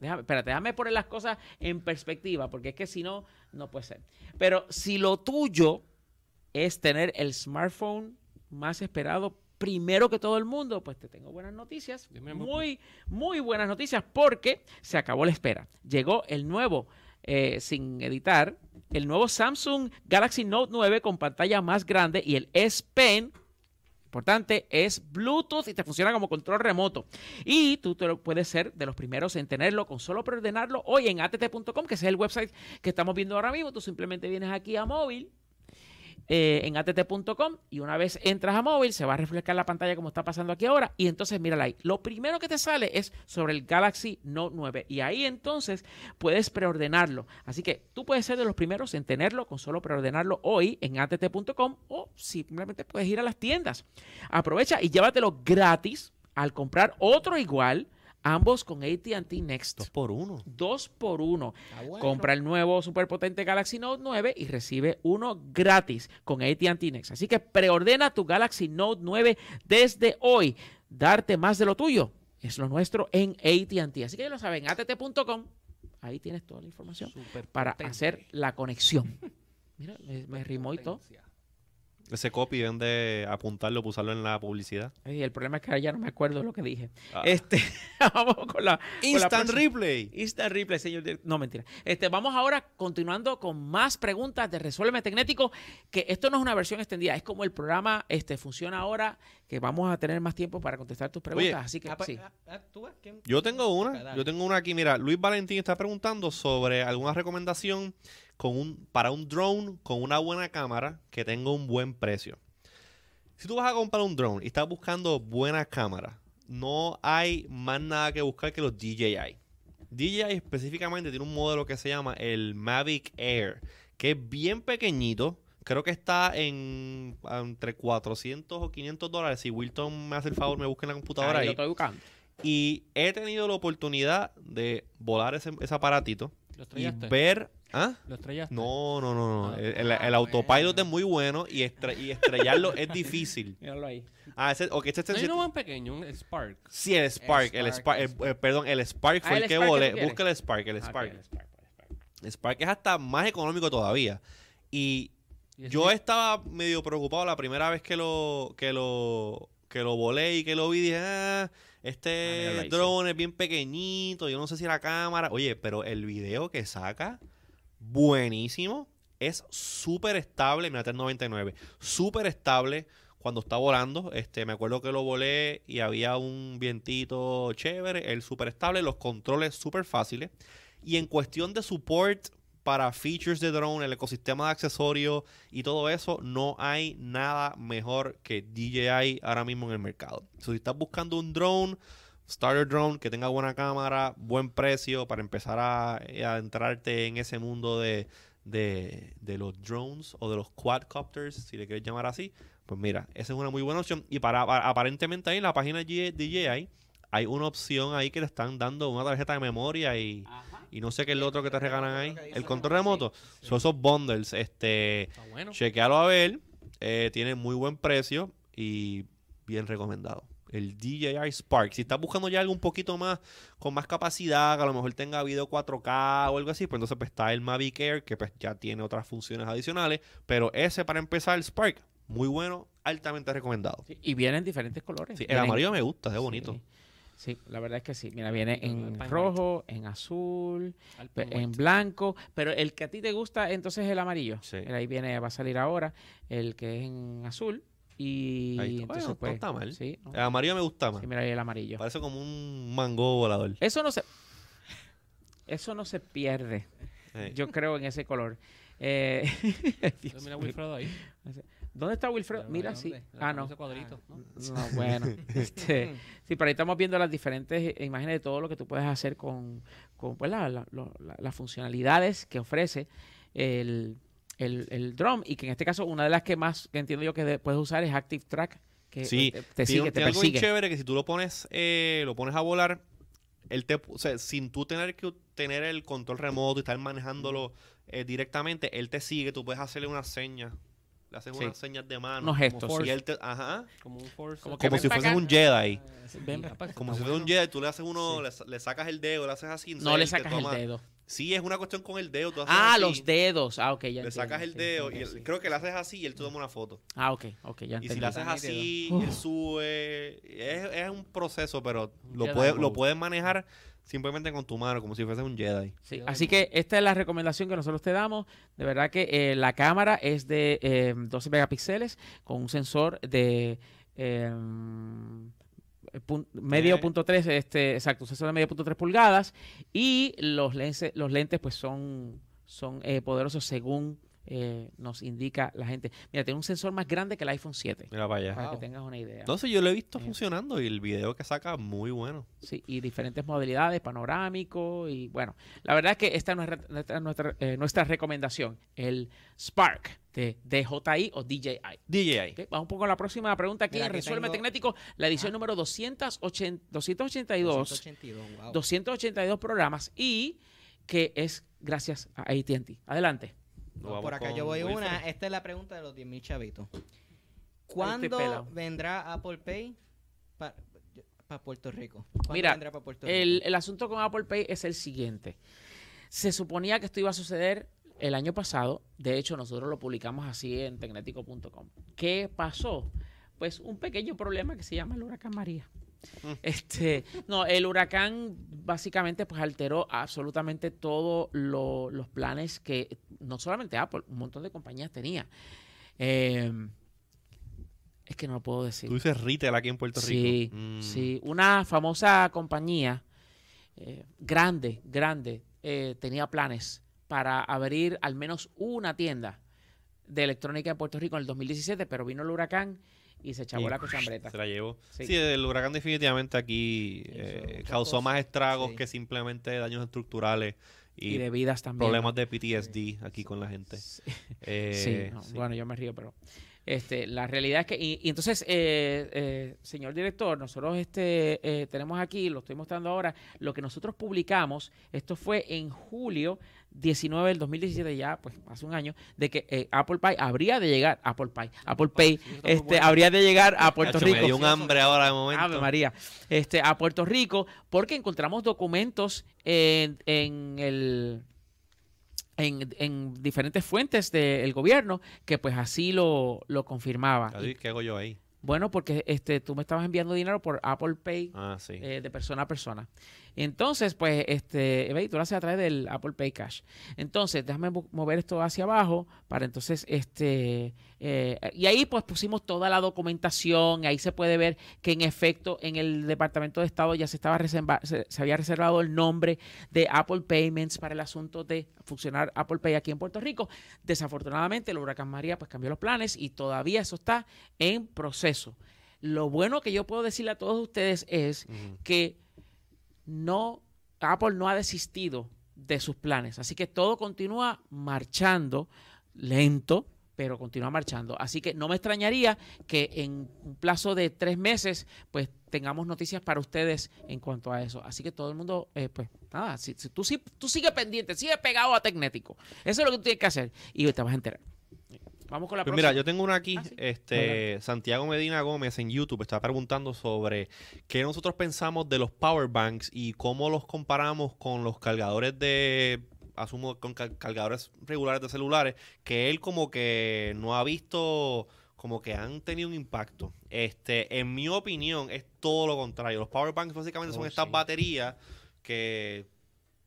déjame, espérate, déjame poner las cosas en perspectiva, porque es que si no, no puede ser. Pero si lo tuyo es tener el smartphone más esperado primero que todo el mundo, pues te tengo buenas noticias. Muy, muy buenas noticias porque se acabó la espera. Llegó el nuevo, eh, sin editar, el nuevo Samsung Galaxy Note 9 con pantalla más grande y el S Pen. Importante, es Bluetooth y te funciona como control remoto. Y tú te lo puedes ser de los primeros en tenerlo con solo preordenarlo hoy en att.com, que es el website que estamos viendo ahora mismo. Tú simplemente vienes aquí a móvil eh, en att.com y una vez entras a móvil se va a reflejar la pantalla como está pasando aquí ahora y entonces mírala ahí. Lo primero que te sale es sobre el Galaxy Note 9 y ahí entonces puedes preordenarlo. Así que tú puedes ser de los primeros en tenerlo con solo preordenarlo hoy en att.com o simplemente puedes ir a las tiendas. Aprovecha y llévatelo gratis al comprar otro igual, ambos con AT&T Next. Dos por uno. Dos por uno. Ah, bueno. Compra el nuevo superpotente Galaxy Note 9 y recibe uno gratis con AT&T Next. Así que preordena tu Galaxy Note 9 desde hoy. Darte más de lo tuyo es lo nuestro en AT&T. Así que ya lo saben, att.com. Ahí tienes toda la información para hacer la conexión. [LAUGHS] Mira, me, me rimó y todo. Ese copy deben de apuntarlo, usarlo en la publicidad. Y el problema es que ahora ya no me acuerdo lo que dije. Ah. Este, [LAUGHS] vamos con la, con la Instant replay. Instant replay, señor. No, mentira. Este, vamos ahora continuando con más preguntas de Resuélveme Tecnético, que esto no es una versión extendida, es como el programa este, funciona ahora, que vamos a tener más tiempo para contestar tus preguntas. Oye, así que Ah, pues, sí. ah. Yo tengo una, yo tengo una aquí. Mira, Luis Valentín está preguntando sobre alguna recomendación con un, para un drone con una buena cámara que tenga un buen precio. Si tú vas a comprar un drone y estás buscando buenas cámaras, no hay más nada que buscar que los DJI. DJI específicamente tiene un modelo que se llama el Mavic Air, que es bien pequeñito, Creo que está en entre 400 o 500 dólares. Si Wilton me hace el favor, me busca en la computadora Ahí lo ahí. estoy buscando. Y he tenido la oportunidad de volar ese, ese aparatito ¿Lo y ver... ¿Ah? ¿Lo estrellaste? No, no, no, no. Ah. El, el- el autopilot es muy bueno y, estre- y estrellarlo es [LAUGHS] difícil. Míralo ahí. Ah, ese, ok, este No hay uno más pequeño, un Spark. Sí, el Spark, el El Spark, Spark, el- perdón, el Spark fue Ah, el, el que volé. Busca el Spark, el Ah, Spark. el Spark, el Spark. Spark es hasta más económico todavía. Y yo estaba medio preocupado la primera vez que lo, que lo, que lo volé y que lo vi. Dije, ah, Ah, este drone es bien pequeñito. Yo no sé si la cámara. Oye, pero el video que saca, buenísimo. Es súper estable. El 99. Súper estable cuando está volando. Este, me acuerdo que lo volé y había un vientito chévere. El súper estable. Los controles súper fáciles. Y en cuestión de support para features de drone, el ecosistema de accesorios y todo eso, no hay nada mejor que DJI ahora mismo en el mercado. So, si estás buscando un drone, starter drone que tenga buena cámara, buen precio para empezar a, a entrarte en ese mundo de, de, de los drones o de los quadcopters, si le quieres llamar así, pues mira, esa es una muy buena opción. Y para, para- aparentemente ahí en la página de DJI hay una opción ahí que le están dando una tarjeta de memoria y, y no sé qué es lo otro que te regalan ahí. El control remoto. Son esos bundles. Este, Está bueno. chequealo a ver. eh, tiene muy buen precio y bien recomendado. El DJI Spark. Si estás buscando ya algo un poquito más, con más capacidad, que a lo mejor tenga video 4K o algo así, pues entonces pues, está el Mavic Air, que pues ya tiene otras funciones adicionales. Pero ese para empezar, el Spark, muy bueno, altamente recomendado. Sí, y viene en diferentes colores. Sí, el Vienen- amarillo me gusta, es bonito. Sí, sí, la verdad es que sí. Mira, viene en rojo, en azul, en blanco, pero el que a ti te gusta entonces es el amarillo. Sí. Mira, Ahí viene, va a salir ahora el que es en azul y Ahí está. entonces Bueno, no pues, está mal. Sí, ¿no? El amarillo me gusta más. Sí, mira ahí el amarillo. Parece como un mango volador. Eso no se eso no se pierde. Eh, Yo creo en ese color. Eh, [LAUGHS] Dios Mira mío. Wilfredo ahí. ¿Dónde está Wilfredo? Mira, sí. ¿dónde? Ah, no. ese cuadrito, ¿no? No, bueno. [LAUGHS] este, sí, pero ahí estamos viendo las diferentes imágenes de todo lo que tú puedes hacer con, con pues, la- la- lo- la- las funcionalidades que ofrece el, el, el drone y que en este caso una de las que más que entiendo yo que de- puedes usar es Active Track que Sí, te, te tiene, sigue, te tiene algo bien chévere que si tú lo pones, eh, lo pones a volar, él te, o sea, sin tú tener que tener el control remoto y estar manejándolo eh, directamente, él te sigue, tú puedes hacerle unas señas, le haces Sí. unas señas de mano. Unos gestos. Force. y él te, ajá, Como un force. Como como ven si acá. un Jedi. Ven, Mira, pues, Como si fuese un. Jedi, tú le haces uno, le, le sacas el dedo, le haces así. No le te sacas el dedo. Sí, es una cuestión con el dedo. tú haces Ah, así, los dedos. Ah, ok, ya Le entiendo, sacas el sí, dedo y él- sí. creo que le haces así y él te toma una foto. Ah, ok, ok, ya Y entendí. si le haces así, él sube. Es, es un proceso, pero lo Jedi puedes, lo puedes manejar simplemente con tu mano, como si fuese un Jedi. Sí, Jedi así que esta es la recomendación que nosotros te damos. De verdad que eh, la cámara es de eh, 12 megapíxeles con un sensor de eh, pun- medio punto tres, este, exacto, un sensor de medio punto tres pulgadas y los lentes, los lentes pues son, son eh, poderosos según eh, nos indica la gente. Mira, tiene un sensor más grande que el iPhone 7 Mira para allá. para que tengas una idea. Entonces yo lo he visto Sí. funcionando y el video que saca muy bueno. Sí, y diferentes modalidades, panorámico y bueno, la verdad es que esta es nuestra, nuestra, nuestra, eh, nuestra recomendación, el Spark de DJI o DJI. DJI. Vamos un poco a la próxima pregunta aquí en Resuelve tengo- Tecnético, la edición número 280 282, 282, wow. 282 programas y que es gracias a AT&T. Adelante. No, vamos por acá yo voy Wilfred. una. Esta es la pregunta de los 10.000 chavitos. ¿Cuándo vendrá Apple Pay para Puerto Rico? ¿Cuándo Mira, vendrá Puerto Rico? El, el asunto con Apple Pay es el siguiente. Se suponía que esto iba a suceder el año pasado. De hecho, nosotros lo publicamos así en tecnético.com. ¿Qué pasó? Pues un pequeño problema que se llama el huracán María. Mm. Este, no, el huracán básicamente pues alteró absolutamente todos los planes que no solamente Apple, un montón de compañías tenía. Eh, es que no lo puedo decir. Tú dices retail aquí en Puerto Sí, Rico. Mm. sí. Una famosa compañía eh, grande, grande, eh, tenía planes para abrir al menos una tienda de electrónica en Puerto Rico en el 2017, pero vino el huracán y se echó la cochambreta. Se la llevó. Sí. Sí, el huracán definitivamente aquí eh, causó más estragos sí. que simplemente daños estructurales Y, de vidas también. Problemas de PTSD aquí con la gente. Eh, [LAUGHS] sí, no, bueno, yo me río, pero este, la realidad es que, y, y entonces, eh, eh, señor director, nosotros este, eh, tenemos aquí, lo estoy mostrando ahora, lo que nosotros publicamos, esto fue en julio 19 del 2017, ya pues hace un año, de que eh, Apple Pay habría de llegar, Apple Pay, Apple Pay, este, habría de llegar a Puerto Rico. Me dio un hambre ahora de momento. Ave María, este, a Puerto Rico, porque encontramos documentos en, en el en, en diferentes fuentes del gobierno que pues así lo, lo confirmaban. David, ¿Qué hago yo ahí? Bueno, porque este tú me estabas enviando dinero por Apple Pay Ah, sí. eh, de persona a persona. Entonces, pues, este, ve, tú lo haces a través del Apple Pay Cash. Entonces, déjame mo- mover esto hacia abajo para entonces, este, eh, y ahí pues pusimos toda la documentación, ahí se puede ver que en efecto en el Departamento de Estado ya se estaba reserva- se, se había reservado el nombre de Apple Payments para el asunto de funcionar Apple Pay aquí en Puerto Rico. Desafortunadamente, el huracán María pues cambió los planes y todavía eso está en proceso. Lo bueno que yo puedo decirle a todos ustedes es que no Apple no ha desistido de sus planes, así que todo continúa marchando lento, pero continúa marchando. Así que no me extrañaría que en un plazo de tres meses, pues tengamos noticias para ustedes en cuanto a eso. Así que todo el mundo, eh, pues nada, si, si tú, sí- tú sigue pendiente, sigue pegado a Tecnético. Eso es lo que tú tienes que hacer y te vas a enterar. Vamos con la Pues próxima. mira, yo tengo una aquí, Ah, sí. este Santiago Medina Gómez en YouTube está preguntando sobre qué nosotros pensamos de los power banks y cómo los comparamos con los cargadores de asumo con car- cargadores regulares de celulares que él como que no ha visto como que han tenido un impacto. Este, en mi opinión es todo lo contrario. Los power banks básicamente son Oh, estas baterías que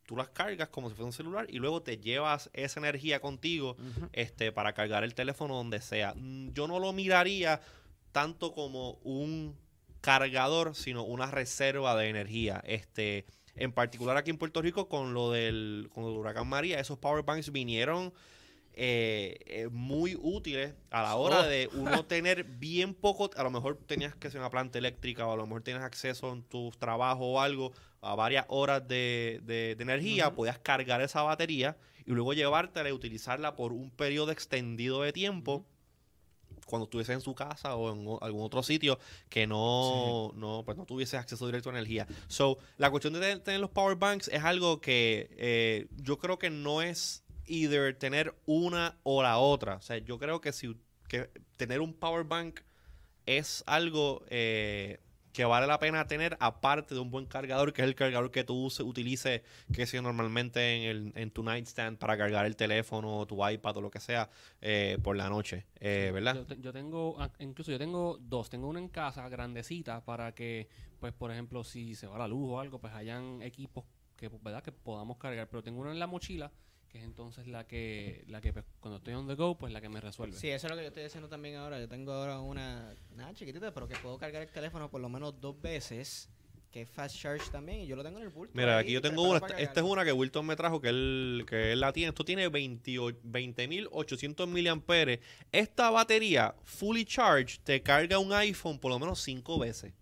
tú las cargas como si fuera un celular y luego te llevas esa energía contigo este, para cargar el teléfono donde sea. Mm, Yo no lo miraría tanto como un cargador, sino una reserva de energía. Este, en particular aquí en Puerto Rico, con lo del, con el huracán María, esos power banks vinieron eh, eh, muy útiles a la hora Oh. de uno [LAUGHS] tener bien poco, a lo mejor tenías que ser una planta eléctrica o a lo mejor tienes acceso en tu trabajo o algo a varias horas de, de- de energía, Ujú. podías cargar esa batería y luego llevártela y utilizarla por un periodo extendido de tiempo cuando estuviese en su casa o en algún otro sitio que no, no, pues no tuviese acceso directo a energía. So, la cuestión de te- tener los power banks es algo que eh, yo creo que no es either tener una o la otra. O sea, yo creo que si que tener un power bank es algo eh, que vale la pena tener aparte de un buen cargador, que es el cargador que tú utilices, que sea normalmente en, el, en tu nightstand para cargar el teléfono, o tu iPad o lo que sea eh, por la noche, eh, ¿verdad? Yo, yo tengo, ah, incluso yo tengo dos. Tengo una en casa grandecita para que, pues, por ejemplo, si se va la luz o algo, pues hayan equipos que, ¿verdad? que podamos cargar. Pero tengo una en la mochila, que es entonces la que, la que pues, cuando estoy on the go, pues la que me resuelve. Sí, eso es lo que yo estoy haciendo también ahora. Yo tengo ahora una, nada chiquitita, pero que puedo cargar el teléfono por lo menos dos veces, que es fast charge también, y yo lo tengo en el bulto. Mira, ahí, aquí yo tengo una. Esta, esta es una que Wilton me trajo, que él, que él la tiene. Esto tiene 28 20.800 miliamperes. Esta batería, fully charged, te carga un iPhone por lo menos cinco veces.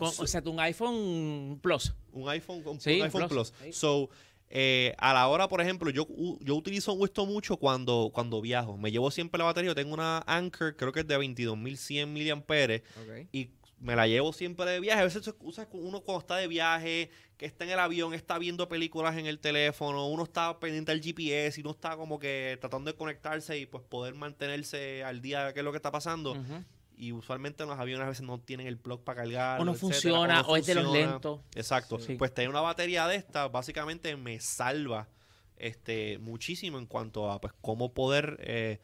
Con- o sea, un iPhone Plus. Un iPhone, un, Sí, un iPhone Plus. Plus. So, eh, a la hora, por ejemplo, yo, yo utilizo esto mucho cuando, cuando viajo. Me llevo siempre la batería. Yo tengo una Anchor, creo que es de 22.100 miliamperes. Ok. y me la llevo siempre de viaje. A veces usa uno cuando está de viaje, que está en el avión, está viendo películas en el teléfono, uno está pendiente al GPS y uno está como que tratando de conectarse y pues poder mantenerse al día de qué es lo que está pasando. Ujú. Y usualmente los aviones a veces no tienen el plug para cargar. O no funciona, o es de los lentos. Exacto. Sí. Pues tener una batería de esta básicamente me salva este muchísimo en cuanto a pues cómo poder eh,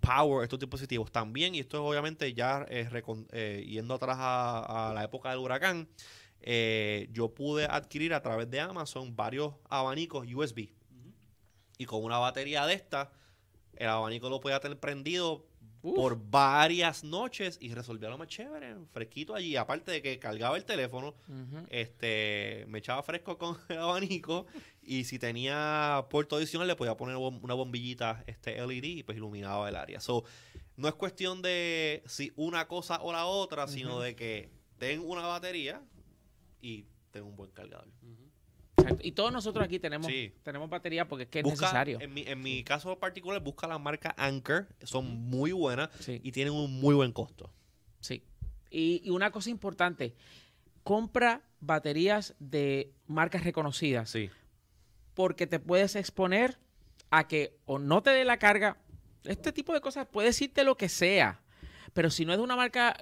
power estos dispositivos también y esto es obviamente ya eh, eh, yendo atrás a, a la época del huracán yo pude adquirir a través de Amazon varios abanicos USB y con una batería de esta el abanico lo podía tener prendido Uf. por varias noches y resolvía lo más chévere, fresquito allí. Aparte de que cargaba el teléfono, este me echaba fresco con [LAUGHS] el abanico y si tenía puerto adicional le podía poner una bombillita este LED y pues iluminaba el área. So, no es cuestión de si una cosa o la otra, sino de que ten una batería y ten un buen cargador. Exacto. Y todos nosotros aquí tenemos, Sí. tenemos batería porque es que es necesario. En mi, en mi caso particular, busca la marca Anchor. Son muy buenas Sí. y tienen un muy buen costo. Sí. Y, y una cosa importante, compra baterías de marcas reconocidas. Sí. Porque te puedes exponer a que o no te dé la carga. Este tipo de cosas puede decirte lo que sea. Pero si no es de una marca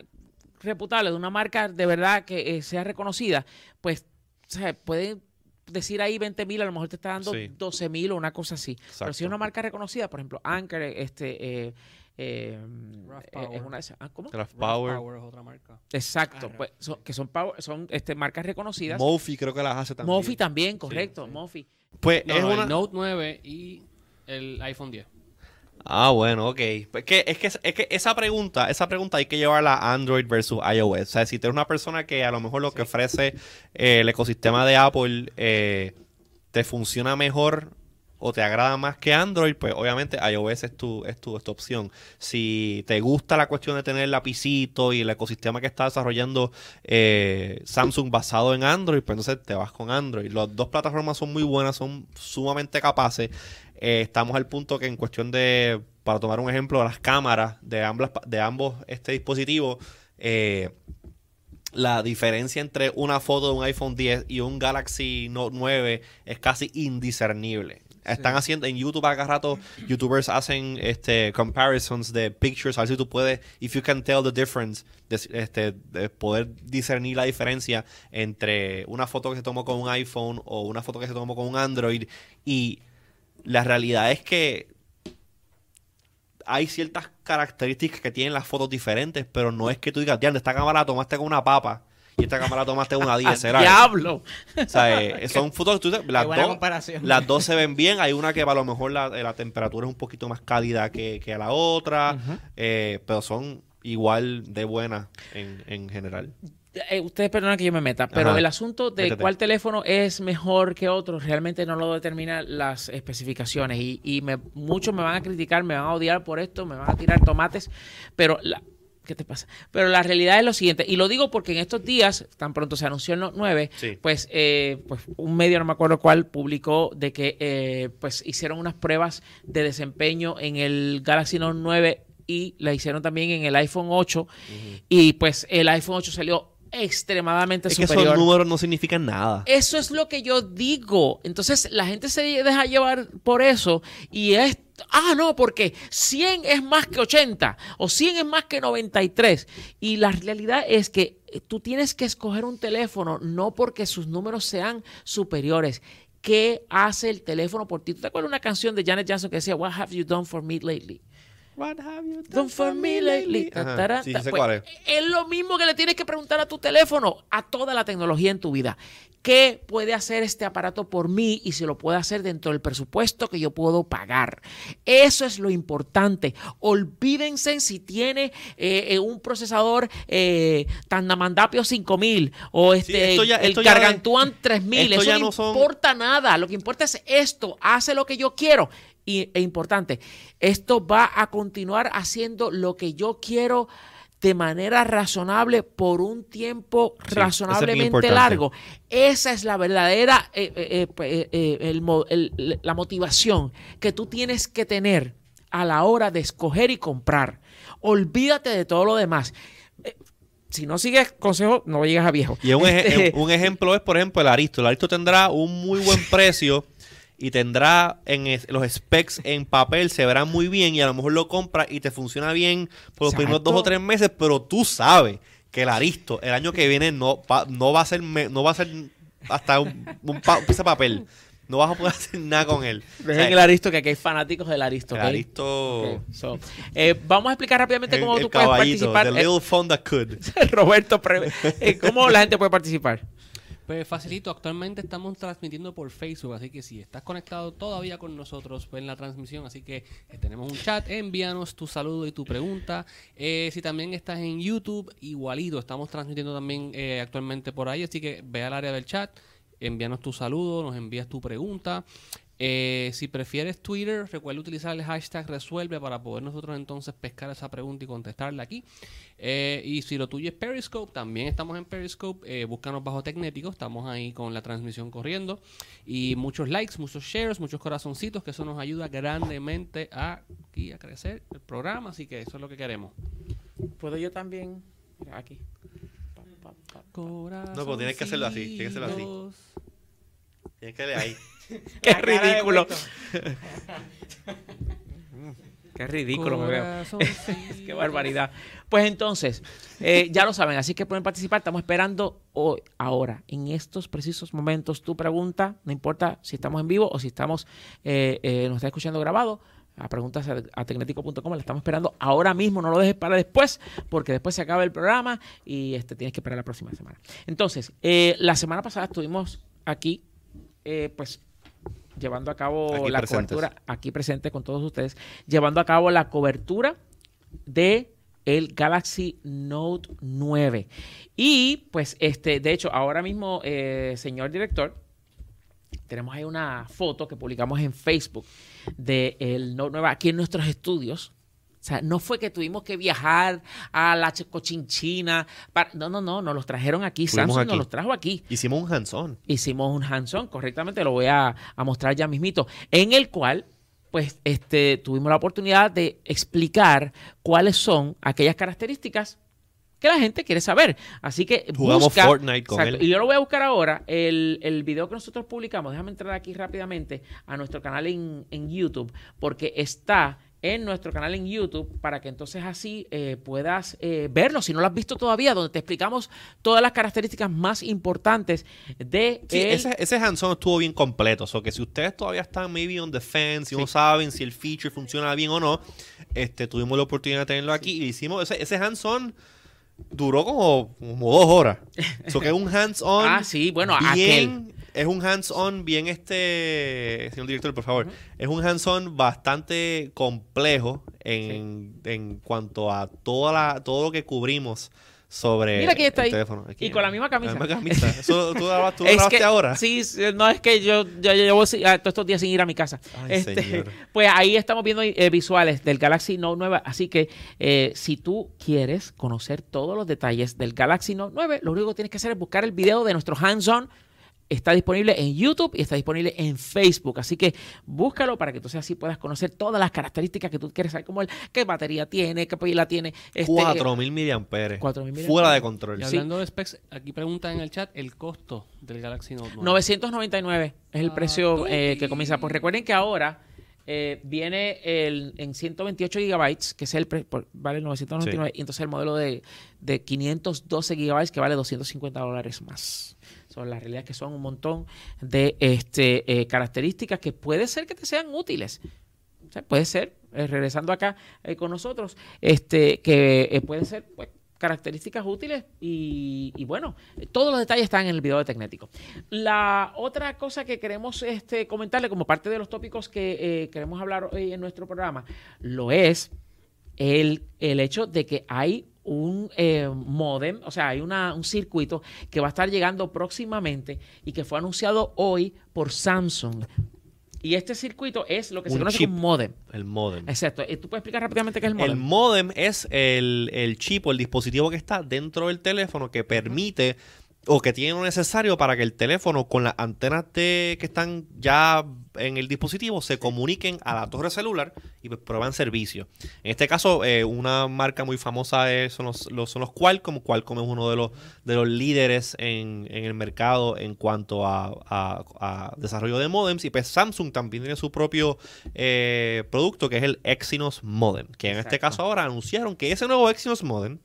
reputable, de una marca de verdad que eh, sea reconocida, pues o sea, pueden decir ahí 20 mil, a lo mejor te está dando Sí. 12 mil o una cosa así. Pero si es una marca reconocida, por ejemplo, Anchor, este, eh, eh, eh, Power. es una de esas. ah, ¿Cómo? Power. Power es otra marca. Exacto, Ah, pues, son- que son, power- son este, marcas reconocidas. Mofi creo que las hace también. Mofi también, correcto, sí. Mofi. Pues No, es no, una... el Note 9 y el iPhone 10. Ah, bueno, ok. Pues que, es, que, es que esa pregunta, esa pregunta hay que llevarla a Android versus iOS. O sea, si tú eres una persona que a lo mejor lo que ofrece eh, el ecosistema de Apple eh, te funciona mejor o te agrada más que Android, pues obviamente iOS es tu, es tu, es tu opción. Si te gusta la cuestión de tener el lapicito y el ecosistema que está desarrollando eh, Samsung basado en Android, pues entonces te vas con Android. Las dos plataformas son muy buenas, son sumamente capaces. Eh, estamos al punto que en cuestión de, para tomar un ejemplo, las cámaras de ambas, de ambos este dispositivos, eh, la diferencia entre una foto de un iPhone 10 y un Galaxy Note 9 es casi indiscernible. Están haciendo en YouTube a cada rato, youtubers hacen este comparisons de pictures, a ver si tú puedes, if you can tell the difference, de, este, de poder discernir la diferencia entre una foto que se tomó con un iPhone o una foto que se tomó con un Android. Y la realidad es que hay ciertas características que tienen las fotos diferentes, pero no es que tú digas, "Diablo, esta cámara la tomaste con una papa y esta cámara la tomaste con una [LAUGHS] DSLR. ¡Diablo! O sea, eh, [LAUGHS] son fotos que tú las dos, las [LAUGHS] dos se ven bien. Hay una que a lo mejor la, la temperatura es un poquito más cálida que, que la otra, eh, pero son igual de buenas en, en general. Eh, ustedes perdonan que yo me meta, pero Ajá. el asunto de Métete. cuál teléfono es mejor que otro realmente no lo determinan las especificaciones. Y, y me- muchos me van a criticar, me van a odiar por esto, me van a tirar tomates, pero la, ¿qué te pasa? Pero la realidad es lo siguiente, y lo digo porque en estos días, tan pronto se anunció el Note 9, Sí. pues, eh, pues un medio, no me acuerdo cuál, publicó de que eh, pues hicieron unas pruebas de desempeño en el Galaxy Note 9 y la hicieron también en el iPhone 8 y pues el iPhone 8 salió extremadamente Es que superior. esos números no significan nada. Eso es lo que yo digo. Entonces la gente se deja llevar por eso y es, ah, no, porque 100 es más que 80 o 100 es más que 93. Y la realidad es que eh, tú tienes que escoger un teléfono no porque sus números sean superiores. ¿Qué hace el teléfono por ti? ¿Tú te acuerdas de una canción de Janet Jackson que decía, What have you done for me lately? What have you Done for me lately. Ajá, sí, sé Pues, cuál es. es lo mismo que le tienes que preguntar a tu teléfono, a toda la tecnología en tu vida. ¿Qué puede hacer este aparato por mí y si lo puede hacer dentro del presupuesto que yo puedo pagar? Eso es lo importante. Olvídense si tiene eh, eh, un procesador eh, Tandamandapio 5000 o este, esto ya- el esto Gargantuan 3000. esto Eso ya no no son- importa nada. Lo que importa es esto. Hace lo que yo quiero. Y, e importante, esto va a continuar haciendo lo que yo quiero de manera razonable por un tiempo razonablemente largo. Esa es la verdadera, eh, eh, eh, eh, el la motivación que tú tienes que tener a la hora de escoger y comprar. Olvídate de todo lo demás. Si no sigues consejo, no llegas a viejo. Y un, Este, un ejemplo es, por ejemplo, el Aristo. El Aristo tendrá un muy buen precio y tendrá en es- los specs en papel, se verán muy bien y a lo mejor lo compras y te funciona bien por los primeros dos o tres meses, pero tú sabes que el Aristo el año que viene no, va- no va a ser me- no va a ser hasta un, un, pa- un piece de papel. No vas a poder hacer nada con él. [LAUGHS] O sea, Dejen el Aristo, que aquí hay fanáticos del Aristo. el. Aristo... So, eh, vamos a explicar rápidamente el- cómo el tú puedes caballito, participar. The little phone that could. [LAUGHS] Roberto, pre- eh, ¿cómo la gente puede participar? Pues facilito, actualmente estamos transmitiendo por Facebook, así que si estás conectado todavía con nosotros pues, en la transmisión, así que eh, tenemos un chat, envíanos tu saludo y tu pregunta. Eh, si también estás en YouTube, igualito, estamos transmitiendo también eh, actualmente por ahí, así que ve al área del chat, envíanos tu saludo, nos envías tu pregunta. Eh, si prefieres Twitter, recuerda utilizar el hashtag resuelve para poder nosotros entonces pescar esa pregunta y contestarla aquí. Eh, y si lo tuyo es Periscope, también estamos en Periscope. Eh, búscanos bajo Tecnético, estamos ahí con la transmisión corriendo. Y muchos likes, muchos shares, muchos corazoncitos, que eso nos ayuda grandemente a, aquí, a crecer el programa. Así que eso es lo que queremos. ¿Puedo yo también? Mira, aquí. Pa, pa, pa. No, pues tienes que hacerlo así, tienes que hacerlo así. Tienes que leer ahí. [LAUGHS] [LAUGHS] Qué ridículo. Qué ridículo me veo. [LAUGHS] Qué barbaridad. Pues entonces, eh, ya lo saben, así que pueden participar. Estamos esperando hoy, ahora, en estos precisos momentos, tu pregunta. No importa si estamos en vivo o si estamos, eh, eh, nos está escuchando grabado. A preguntas a, a tecnético.com, la estamos esperando ahora mismo, no lo dejes para después, porque después se acaba el programa y este, tienes que esperar la próxima semana. Entonces, eh, la semana pasada estuvimos aquí, pues, llevando a cabo Aquí la presentes. cobertura, aquí presente con todos ustedes, llevando a cabo la cobertura de el Galaxy Note 9. Y pues este, de hecho, ahora mismo, eh, señor director, tenemos ahí una foto que publicamos en Facebook de el Note 9 aquí en nuestros estudios. O sea, no fue que tuvimos que viajar a la Ch- Cochinchina. para- no, no, no, nos los trajeron aquí. Samsung aquí. nos los trajo aquí Hicimos un hands-on. hicimos un hands-on, correctamente, lo voy a, a mostrar ya mismito, en el cual pues este, tuvimos la oportunidad de explicar cuáles son aquellas características que la gente quiere saber. Así que Jugamos busca- Fortnite con Exacto, él. Y yo lo voy a buscar ahora, el, el video que nosotros publicamos, déjame entrar aquí rápidamente a nuestro canal en, en YouTube, porque está en nuestro canal en YouTube para que entonces así eh, puedas eh, verlo, si no lo has visto todavía, donde te explicamos todas las características más importantes de Sí, el- ese, ese hands-on estuvo bien completo. O que si ustedes todavía están maybe on the fence y no saben si el feature funciona bien o no, este, tuvimos la oportunidad de tenerlo aquí y hicimos ese, ese hands-on duró como, como dos horas. [LAUGHS] Eso que es un hands-on. Ah, sí, bueno, bien, Es un hands-on bien este, señor director, por favor. Es un hands-on bastante complejo en, en cuanto a toda la, todo lo que cubrimos sobre Mira está el ahí. teléfono. Aquí, Y con la misma camisa. La misma camisa. [LAUGHS] Eso tú, grabas- tú Es grabaste que- ahora. Sí, no es que yo ya llevo ah, todos estos días sin ir a mi casa. Ay, Este, señor. [LAUGHS] pues ahí estamos viendo eh, visuales del Galaxy Note 9. Así que eh, si tú quieres conocer todos los detalles del Galaxy Note 9, lo único que tienes que hacer es buscar el video de nuestro hands-on. Está disponible en YouTube y está disponible en Facebook. Así que búscalo para que entonces así puedas conocer todas las características que tú quieres saber, como el qué batería tiene, qué pila tiene. este, 4000 miliamperes. 4.000 Fuera de control. Y hablando de specs, aquí preguntan en el chat el costo del Galaxy Note 9. 999 es el Ah, precio eh, que comienza. Pues recuerden que ahora eh, viene el, en 128 gigabytes, que es el pre- por- vale 999, y entonces el modelo de, de 512 gigabytes que vale 250 dólares más. Son las realidades que son un montón de este, eh, características que puede ser que te sean útiles. Puede ser, eh, regresando acá eh, con nosotros, este, que pueden ser pues, características útiles y, y bueno, todos los detalles están en el video de Tecnético. La otra cosa que queremos este, comentarle como parte de los tópicos que queremos hablar hoy en nuestro programa, lo es el, el hecho de que hay un eh, modem, o sea, hay una- un circuito que va a estar llegando próximamente y que fue anunciado hoy por Samsung. Y este circuito es lo que se Un conoce chip. como modem. El modem. Exacto. Eh, ¿Tú puedes explicar rápidamente qué es el modem? El modem es el, el chip o el dispositivo que está dentro del teléfono que permite o que tiene lo necesario para que el teléfono con las antenas de, que están ya en el dispositivo se comuniquen a la torre celular y pues prueban servicio. En este caso, eh, una marca muy famosa es- son, los, los- son los Qualcomm. Qualcomm es uno de los, de los líderes en, en el mercado en cuanto a, a- a desarrollo de modems. Y pues Samsung también tiene su propio eh, producto que es el Exynos Modem. Que en este caso ahora anunciaron que ese nuevo Exynos Modem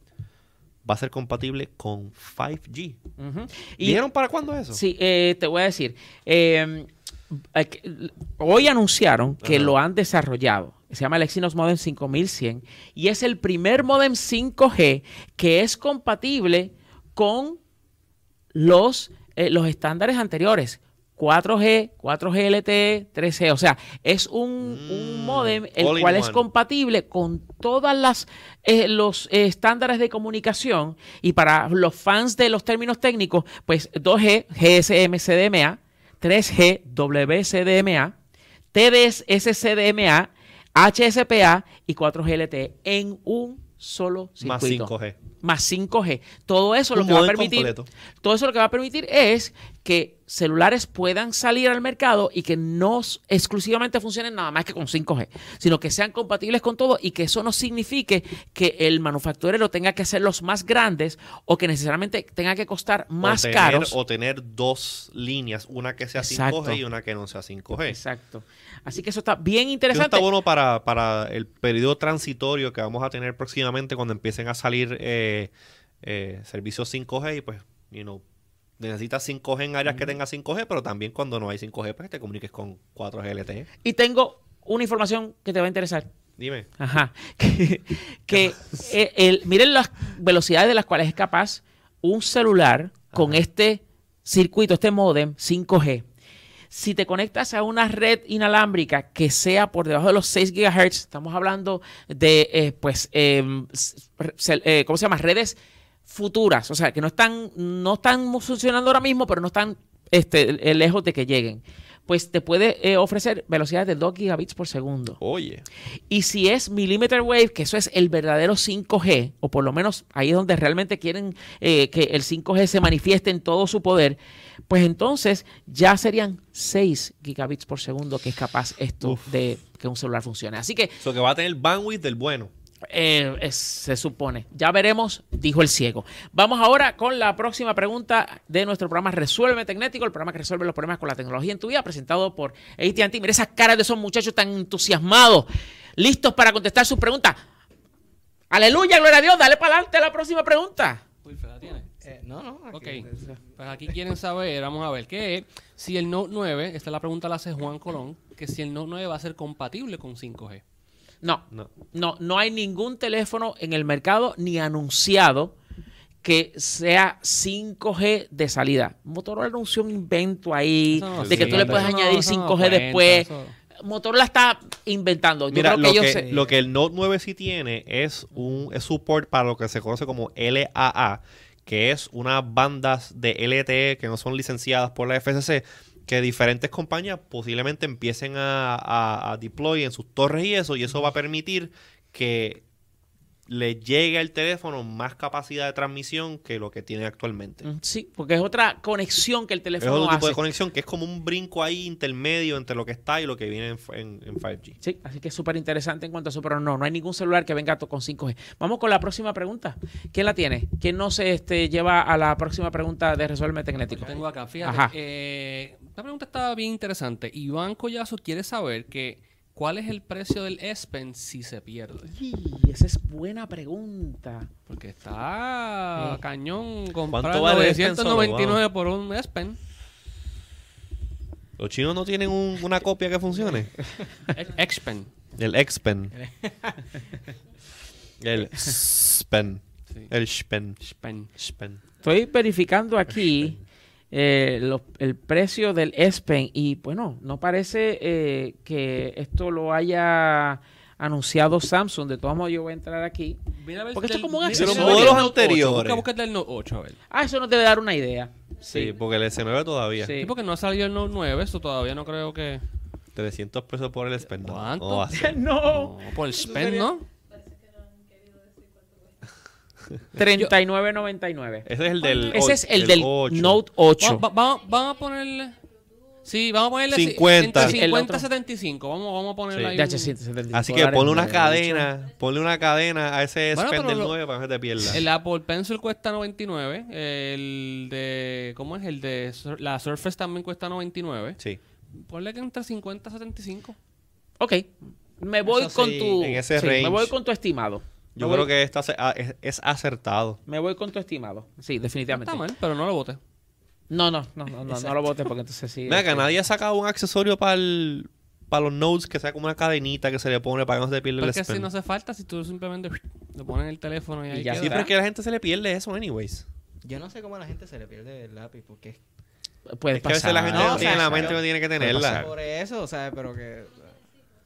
va a ser compatible con 5G. Ujú. Y- ¿Dijeron para cuándo eso? Sí, eh, te voy a decir. eh, eh, hoy anunciaron que Ajá. lo han desarrollado. Se llama el Exynos Modem 5100 y es el primer modem 5G que es compatible con los, eh, los estándares anteriores. 4G, 4G LTE, 3G. O sea, es un, un Mm, modem el cual es one. compatible con todas las eh, los eh, estándares de comunicación y para los fans de los términos técnicos, pues 2G, GSM, CDMA, 3G, WCDMA TDS, SCDMA, HSPA y 4G LTE en un solo Más circuito. 5G. Más 5G. Todo eso lo que va a permitir completo. todo eso lo que va a permitir es que celulares puedan salir al mercado y que no exclusivamente funcionen nada más que con 5G, sino que sean compatibles con todo y que eso no signifique que el manufacturero tenga que hacer los más grandes o que necesariamente tenga que costar más o tener, caros. O tener dos líneas, una que sea Exacto. 5G y una que no sea 5G. Exacto. Así que eso está bien Eso interesante. está bueno para, para el periodo transitorio que vamos a tener próximamente cuando empiecen a salir eh, eh, servicios 5G y pues, you know, necesitas 5G en áreas que tengan 5G, pero también cuando no hay 5G, pues te comuniques con 4G LTE. Y tengo una información que te va a interesar. Dime. Ajá. [LAUGHS] Que, que, el- miren las velocidades de las cuales es capaz un celular con este circuito, este modem 5G. Si te conectas a una red inalámbrica que sea por debajo de los 6 GHz, estamos hablando de, eh, pues, em, eh, ¿cómo se llama? Redes futuras, o sea, que no están, no están funcionando ahora mismo, pero no están este, eh, lejos de que lleguen. Pues te puede eh, ofrecer velocidades de 2 gigabits por segundo. Oye. Y si es millimeter wave, que eso es el verdadero 5G, o por lo menos ahí es donde realmente quieren eh, que el 5G se manifieste en todo su poder, pues entonces ya serían 6 gigabits por segundo que es capaz esto Uf. de que un celular funcione. Así que Eso que va a tener bandwidth del bueno. Eh, es- se supone. Ya veremos, dijo el ciego. Vamos ahora con la próxima pregunta de nuestro programa Resuelve Tecnético, el programa que resuelve los problemas con la tecnología en tu vida, presentado por AT&T. Mira esas caras de esos muchachos tan entusiasmados, listos para contestar sus preguntas. Aleluya, gloria a Dios, dale para adelante a la próxima pregunta. Wilfred, ¿la tienes? Eh, no, no. Ok, aquí- pues aquí quieren saber, vamos a ver, que si el Note 9, esta es la pregunta la hace Juan Colón, que si el Note 9 va a ser compatible con 5G. No, No. no, no hay ningún teléfono en el mercado ni anunciado que sea 5G de salida. Motorola anunció un invento ahí Eso de que tú le puedes Eso añadir eso no 5G cuenta, después. eso- Motorola está inventando. Yo Mira, creo que lo, ellos que, se- lo que el Note 9 sí tiene es un es support para lo que se conoce como LAA, que es unas bandas de LTE que no son licenciadas por la FCC, que diferentes compañías posiblemente empiecen a, a- a deploy en sus torres y eso, y eso va a permitir que le llegue al teléfono más capacidad de transmisión que lo que tiene actualmente. Sí, porque es otra conexión que el Es teléfono otro tipo hace. de conexión que es como un brinco ahí intermedio entre lo que está y lo que viene en, en- en 5G. Sí, así que es súper interesante en cuanto a eso, pero no, no hay ningún celular que venga to- con 5G. Vamos con la próxima pregunta. ¿Quién la tiene? ¿Quién nos este, lleva a la próxima pregunta de Resuelve Tecnético? Yo tengo acá, fíjate. Ajá. eh, esta pregunta está bien interesante. Iván Collazo quiere saber que cuál es el precio del S Pen si se pierde. Y esa es buena pregunta. Porque está Sí. cañón ¿Cuánto comprar vale el S Pen solo? 999 por un S Pen. ¿Los chinos no tienen un- una copia que funcione? X Pen. El X-Pen. [LAUGHS] el S-Pen. Sí. El S-Pen. Pen. S-Pen. Estoy verificando aquí eh, lo- el precio del S Pen y bueno, no parece eh, que esto lo haya anunciado Samsung. De todos modos, yo voy a entrar aquí. Mira a ver Porque si esto es como un accesorio. el modelos Note 8. anteriores. Busca, busca el Note 8, a ver. Ah, eso nos debe dar una idea. Sí, porque el S9 todavía. Sí. Sí, porque no ha salido el Note 9, eso todavía no creo que... 300 pesos por el S-Pen. No, ¿Cuánto? no va a ser. no. No, por el Pen, ¿no? [LAUGHS] 39.99. Ese es el del. Ese es el del 8. Note 8. Va- va- Vamos, vamos a ponerle... Sí, vamos a ponerle... ci- 50. Entre El 50 otro. y 75. Vamos, vamos a ponerle Sí. ahí Ya, un- 175 Así que ponle una cadena. Ponle una cadena a ese Bueno, S-Pen pero del lo- 9 para que no se te pierda. El Apple Pencil cuesta 99. El de... ¿Cómo es? El de... Sur- La Surface también cuesta 99. Sí. Ponle que entre 50 y 75. Ok. Me voy Eso con sí, tu. en ese sí, Me range. voy con tu estimado. Yo creo que esta se- ah, es, es acertado. Me voy con tu estimado. Sí, No definitivamente. está mal, pero no lo vote. No, no, no, no, no, no lo votes porque entonces sí. Mira, que este, nadie ha sacado un accesorio para para los notes que sea como una cadenita que se le pone para que no se te pierda el Porque si no hace falta, si tú simplemente le pones el teléfono y Y ahí ya queda. Sí, pero es que a la gente se le pierde eso, anyways. Yo no sé cómo a la gente se le pierde el lápiz, porque Puede es que a veces la gente No, no, o tiene sea, la mente que tiene que pasar. tenerla. por eso, o sea, pero que...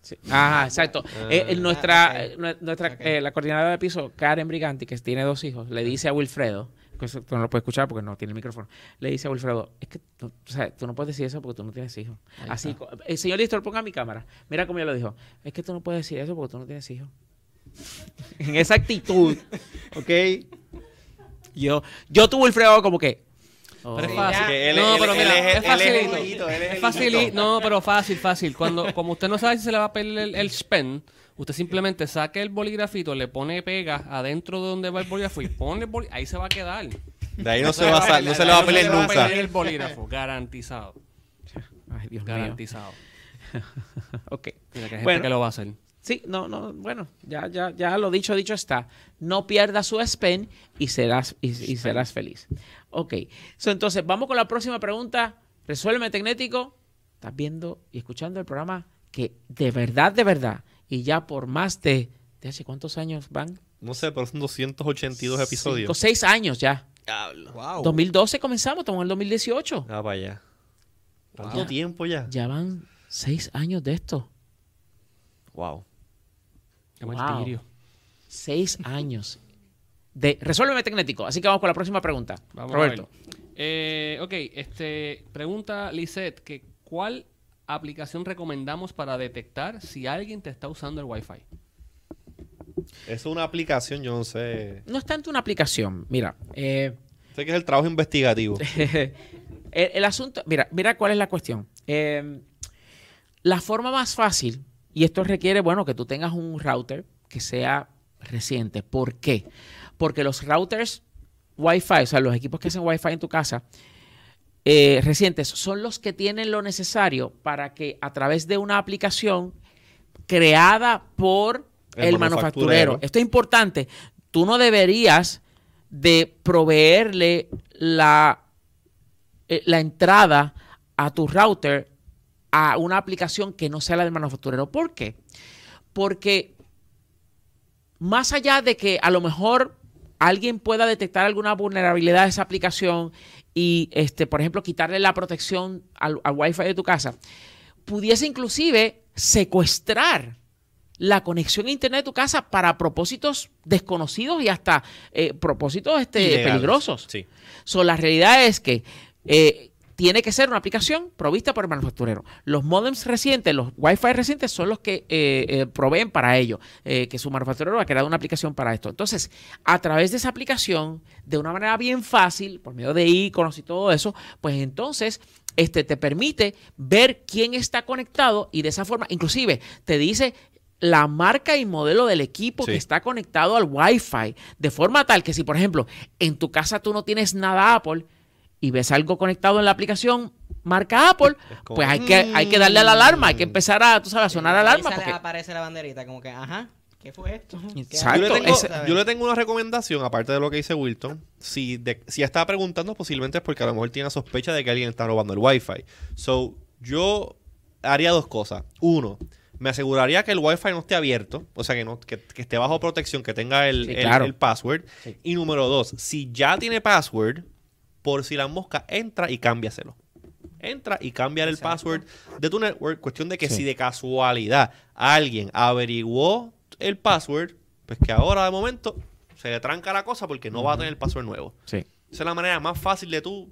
Sí. Ajá, exacto. Eh, eh, nuestra, ok. eh, nue- nuestra eh, la coordinadora de piso, Karen Briganti, que tiene dos hijos, le dice a Wilfredo, que eso tú no lo puedes escuchar porque no tiene el micrófono, le dice a Wilfredo, es que tú, o sea, tú no puedes decir eso porque tú no tienes hijos. Ahí Así, está. el señor director, ponga mi cámara. Mira cómo ella lo dijo. Es que tú no puedes decir eso porque tú no tienes hijos. [LAUGHS] en esa actitud, [LAUGHS] ¿ok? Yo, yo tuve Wilfredo como que... Pero es oh, fácil. Él- no, él- pero él mira, es- es él es facilito. es facilito. No, pero fácil, fácil. Cuando, como usted no sabe si se le va a pedir el, el spend, usted simplemente saca el bolígrafito, le pone pega adentro de donde va el bolígrafo y pone el bolígrafo. Ahí se va a quedar. De ahí no se, va a sal- no se le va a No se le nunca. pedir el bolígrafo. Garantizado. Ay, Dios mío. Garantizado. [LAUGHS] Ok. Mira que hay gente Bueno. que lo va a hacer. Sí, no, no, bueno, ya, ya, ya lo dicho, dicho está. No pierdas su spend y serás, y, y serás feliz. Ok, so, entonces vamos con la próxima pregunta. Resuelve Tecnético. Estás viendo y escuchando el programa que de verdad, de verdad, y ya por más de, ¿de hace cuántos años van? No sé, pero son 282 Cinco, episodios. seis años ya. Wow. 2012 comenzamos, estamos en el 2018. Ah, para allá. ¿Tanto Wow. tiempo ya? Ya van seis años de esto. Wow. Qué Wow. Seis años. De Resuélveme Tecnético. Así que vamos con la próxima pregunta. Vamos Roberto. a ver. Eh, ok, este, pregunta Lisette que ¿cuál aplicación recomendamos para detectar si alguien te está usando el Wi-Fi? Es una aplicación, yo no sé. no es tanto una aplicación. Mira, eh, Sé que es el trabajo investigativo. [LAUGHS] el, el asunto, mira, mira cuál es la cuestión. Eh, la forma más fácil, y esto requiere, bueno, que tú tengas un router que sea reciente. ¿Por qué? Porque los routers Wi-Fi, o sea, los equipos que hacen Wi-Fi en tu casa, eh, recientes, son los que tienen lo necesario para que a través de una aplicación creada por El el, manufacturero. manufacturero. Esto es importante. Tú no deberías de proveerle la, eh, la entrada a tu router a una aplicación que no sea la del manufacturero. ¿Por qué? Porque más allá de que a lo mejor alguien pueda detectar alguna vulnerabilidad de esa aplicación y, este, por ejemplo, quitarle la protección al, al Wi-Fi de tu casa, pudiese inclusive secuestrar la conexión a internet de tu casa para propósitos desconocidos y hasta eh, propósitos este, Ilegales. peligrosos. Sí. So, la realidad es que eh, tiene que ser una aplicación provista por el manufacturero. Los modems recientes, los Wi-Fi recientes son los que eh, eh, proveen para ello, eh, que su manufacturero ha creado una aplicación para esto. Entonces, a través de esa aplicación, de una manera bien fácil, por medio de iconos y todo eso, pues entonces este, te permite ver quién está conectado y de esa forma, inclusive te dice la marca y modelo del equipo Sí. que está conectado al Wi-Fi, de forma tal que si, por ejemplo, en tu casa tú no tienes nada Apple y ves algo conectado en la aplicación marca Apple, pues hay que, hay que darle a la alarma, hay que empezar a, tú sabes, a sonar alarma. Porque, aparece la banderita, como que, ajá, ¿qué fue esto? ¿Qué Exacto, Yo le, tengo, yo le tengo una recomendación, aparte de lo que dice Wilton. Si, de- si está preguntando, posiblemente es porque a lo mejor tiene sospecha de que alguien está robando el Wi-Fi. So, yo haría dos cosas. Uno, me aseguraría que el Wi-Fi no esté abierto, o sea, que, no, que, que esté bajo protección, que tenga el, Sí, el- claro. el password. Sí. Y número dos, si ya tiene password, por si la mosca entra y cámbiaselo. Entra y cambia el Exacto. password de tu network. Cuestión de que Sí. si de casualidad alguien averiguó el password, pues que ahora de momento se le tranca la cosa porque no va a tener el password nuevo. Sí. Esa es la manera más fácil de tú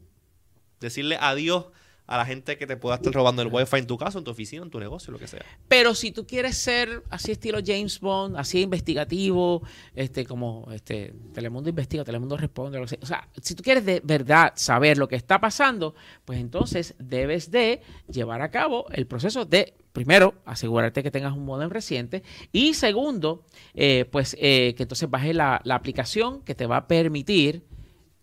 decirle adiós a la gente que te pueda estar robando el wifi en tu casa, en tu oficina, en tu negocio, lo que sea. Pero si tú quieres ser así estilo James Bond, así investigativo, este como este Telemundo investiga, Telemundo responde, lo que sea. o sea, si tú quieres de verdad saber lo que está pasando, pues entonces debes de llevar a cabo el proceso de primero asegurarte que tengas un modem reciente y segundo, eh, pues eh, que entonces bajes la, la aplicación que te va a permitir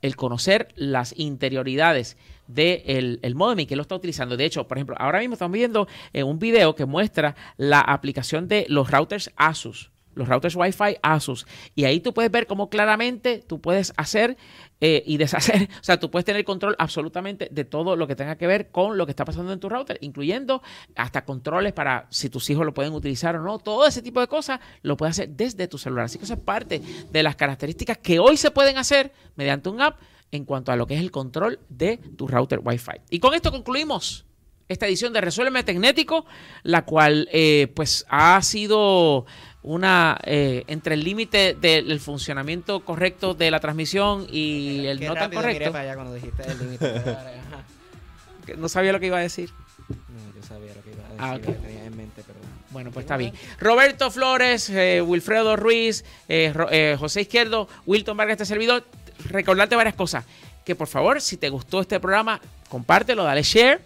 el conocer las interioridades del el modem y que lo está utilizando. De hecho, por ejemplo, ahora mismo estamos viendo eh, un video que muestra la aplicación de los routers Asus, los routers Wi-Fi Asus. Y ahí tú puedes ver cómo claramente tú puedes hacer eh, y deshacer, [LAUGHS] o sea, tú puedes tener control absolutamente de todo lo que tenga que ver con lo que está pasando en tu router, incluyendo hasta controles para si tus hijos lo pueden utilizar o no. Todo ese tipo de cosas lo puedes hacer desde tu celular. Así que eso es parte de las características que hoy se pueden hacer mediante un app en cuanto a lo que es el control de tu router Wi-Fi. Y con esto concluimos esta edición de Resuélveme Tecnético, la cual eh, pues ha sido una eh, entre el límite del funcionamiento correcto de la transmisión y el Qué no tan correcto. para allá cuando dijiste el límite. [LAUGHS] No sabía lo que iba a decir. No, yo sabía lo que iba a decir, Ah, ok. lo que tenía en mente, perdón. Bueno, pues está bien. Roberto Flores, eh, Wilfredo Ruiz, eh, Ro- eh, José Izquierdo, Wilton Vargas, este servidor. Recordarte varias cosas. Que por favor, si te gustó este programa, compártelo, dale share.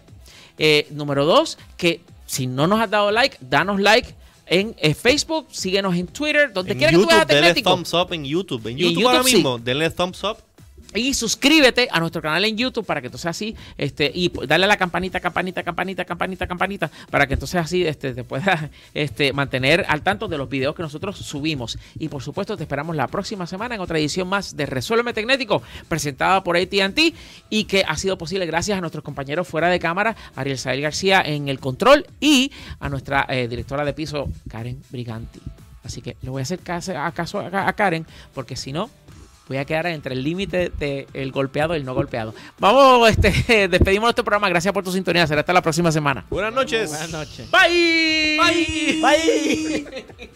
Eh, número dos, que si no nos has dado like, danos like en eh, Facebook, síguenos en Twitter, donde quiera que tú veas a YouTube, denle thumbs up en YouTube. En Y en YouTube, ahora sí. mismo, denle thumbs up. Y suscríbete a nuestro canal en YouTube para que entonces así, este, y dale a la campanita, campanita, campanita, campanita, campanita, para que entonces así este, te puedas [LAUGHS] este, mantener al tanto de los videos que nosotros subimos. Y por supuesto, te esperamos la próxima semana en otra edición más de Resuélveme Tecnético, presentada por ATT y que ha sido posible gracias a nuestros compañeros fuera de cámara, Ariel Sael García en el control y a nuestra eh, directora de piso, Karen Briganti. Así que le voy a hacer caso a- a Karen, porque si no, voy a quedar entre el límite del golpeado y el no golpeado. Vamos, este, [LAUGHS] despedimos nuestro programa. Gracias por tu sintonía. Será hasta la próxima semana. Buenas noches. Buenas noches. Bye. Bye.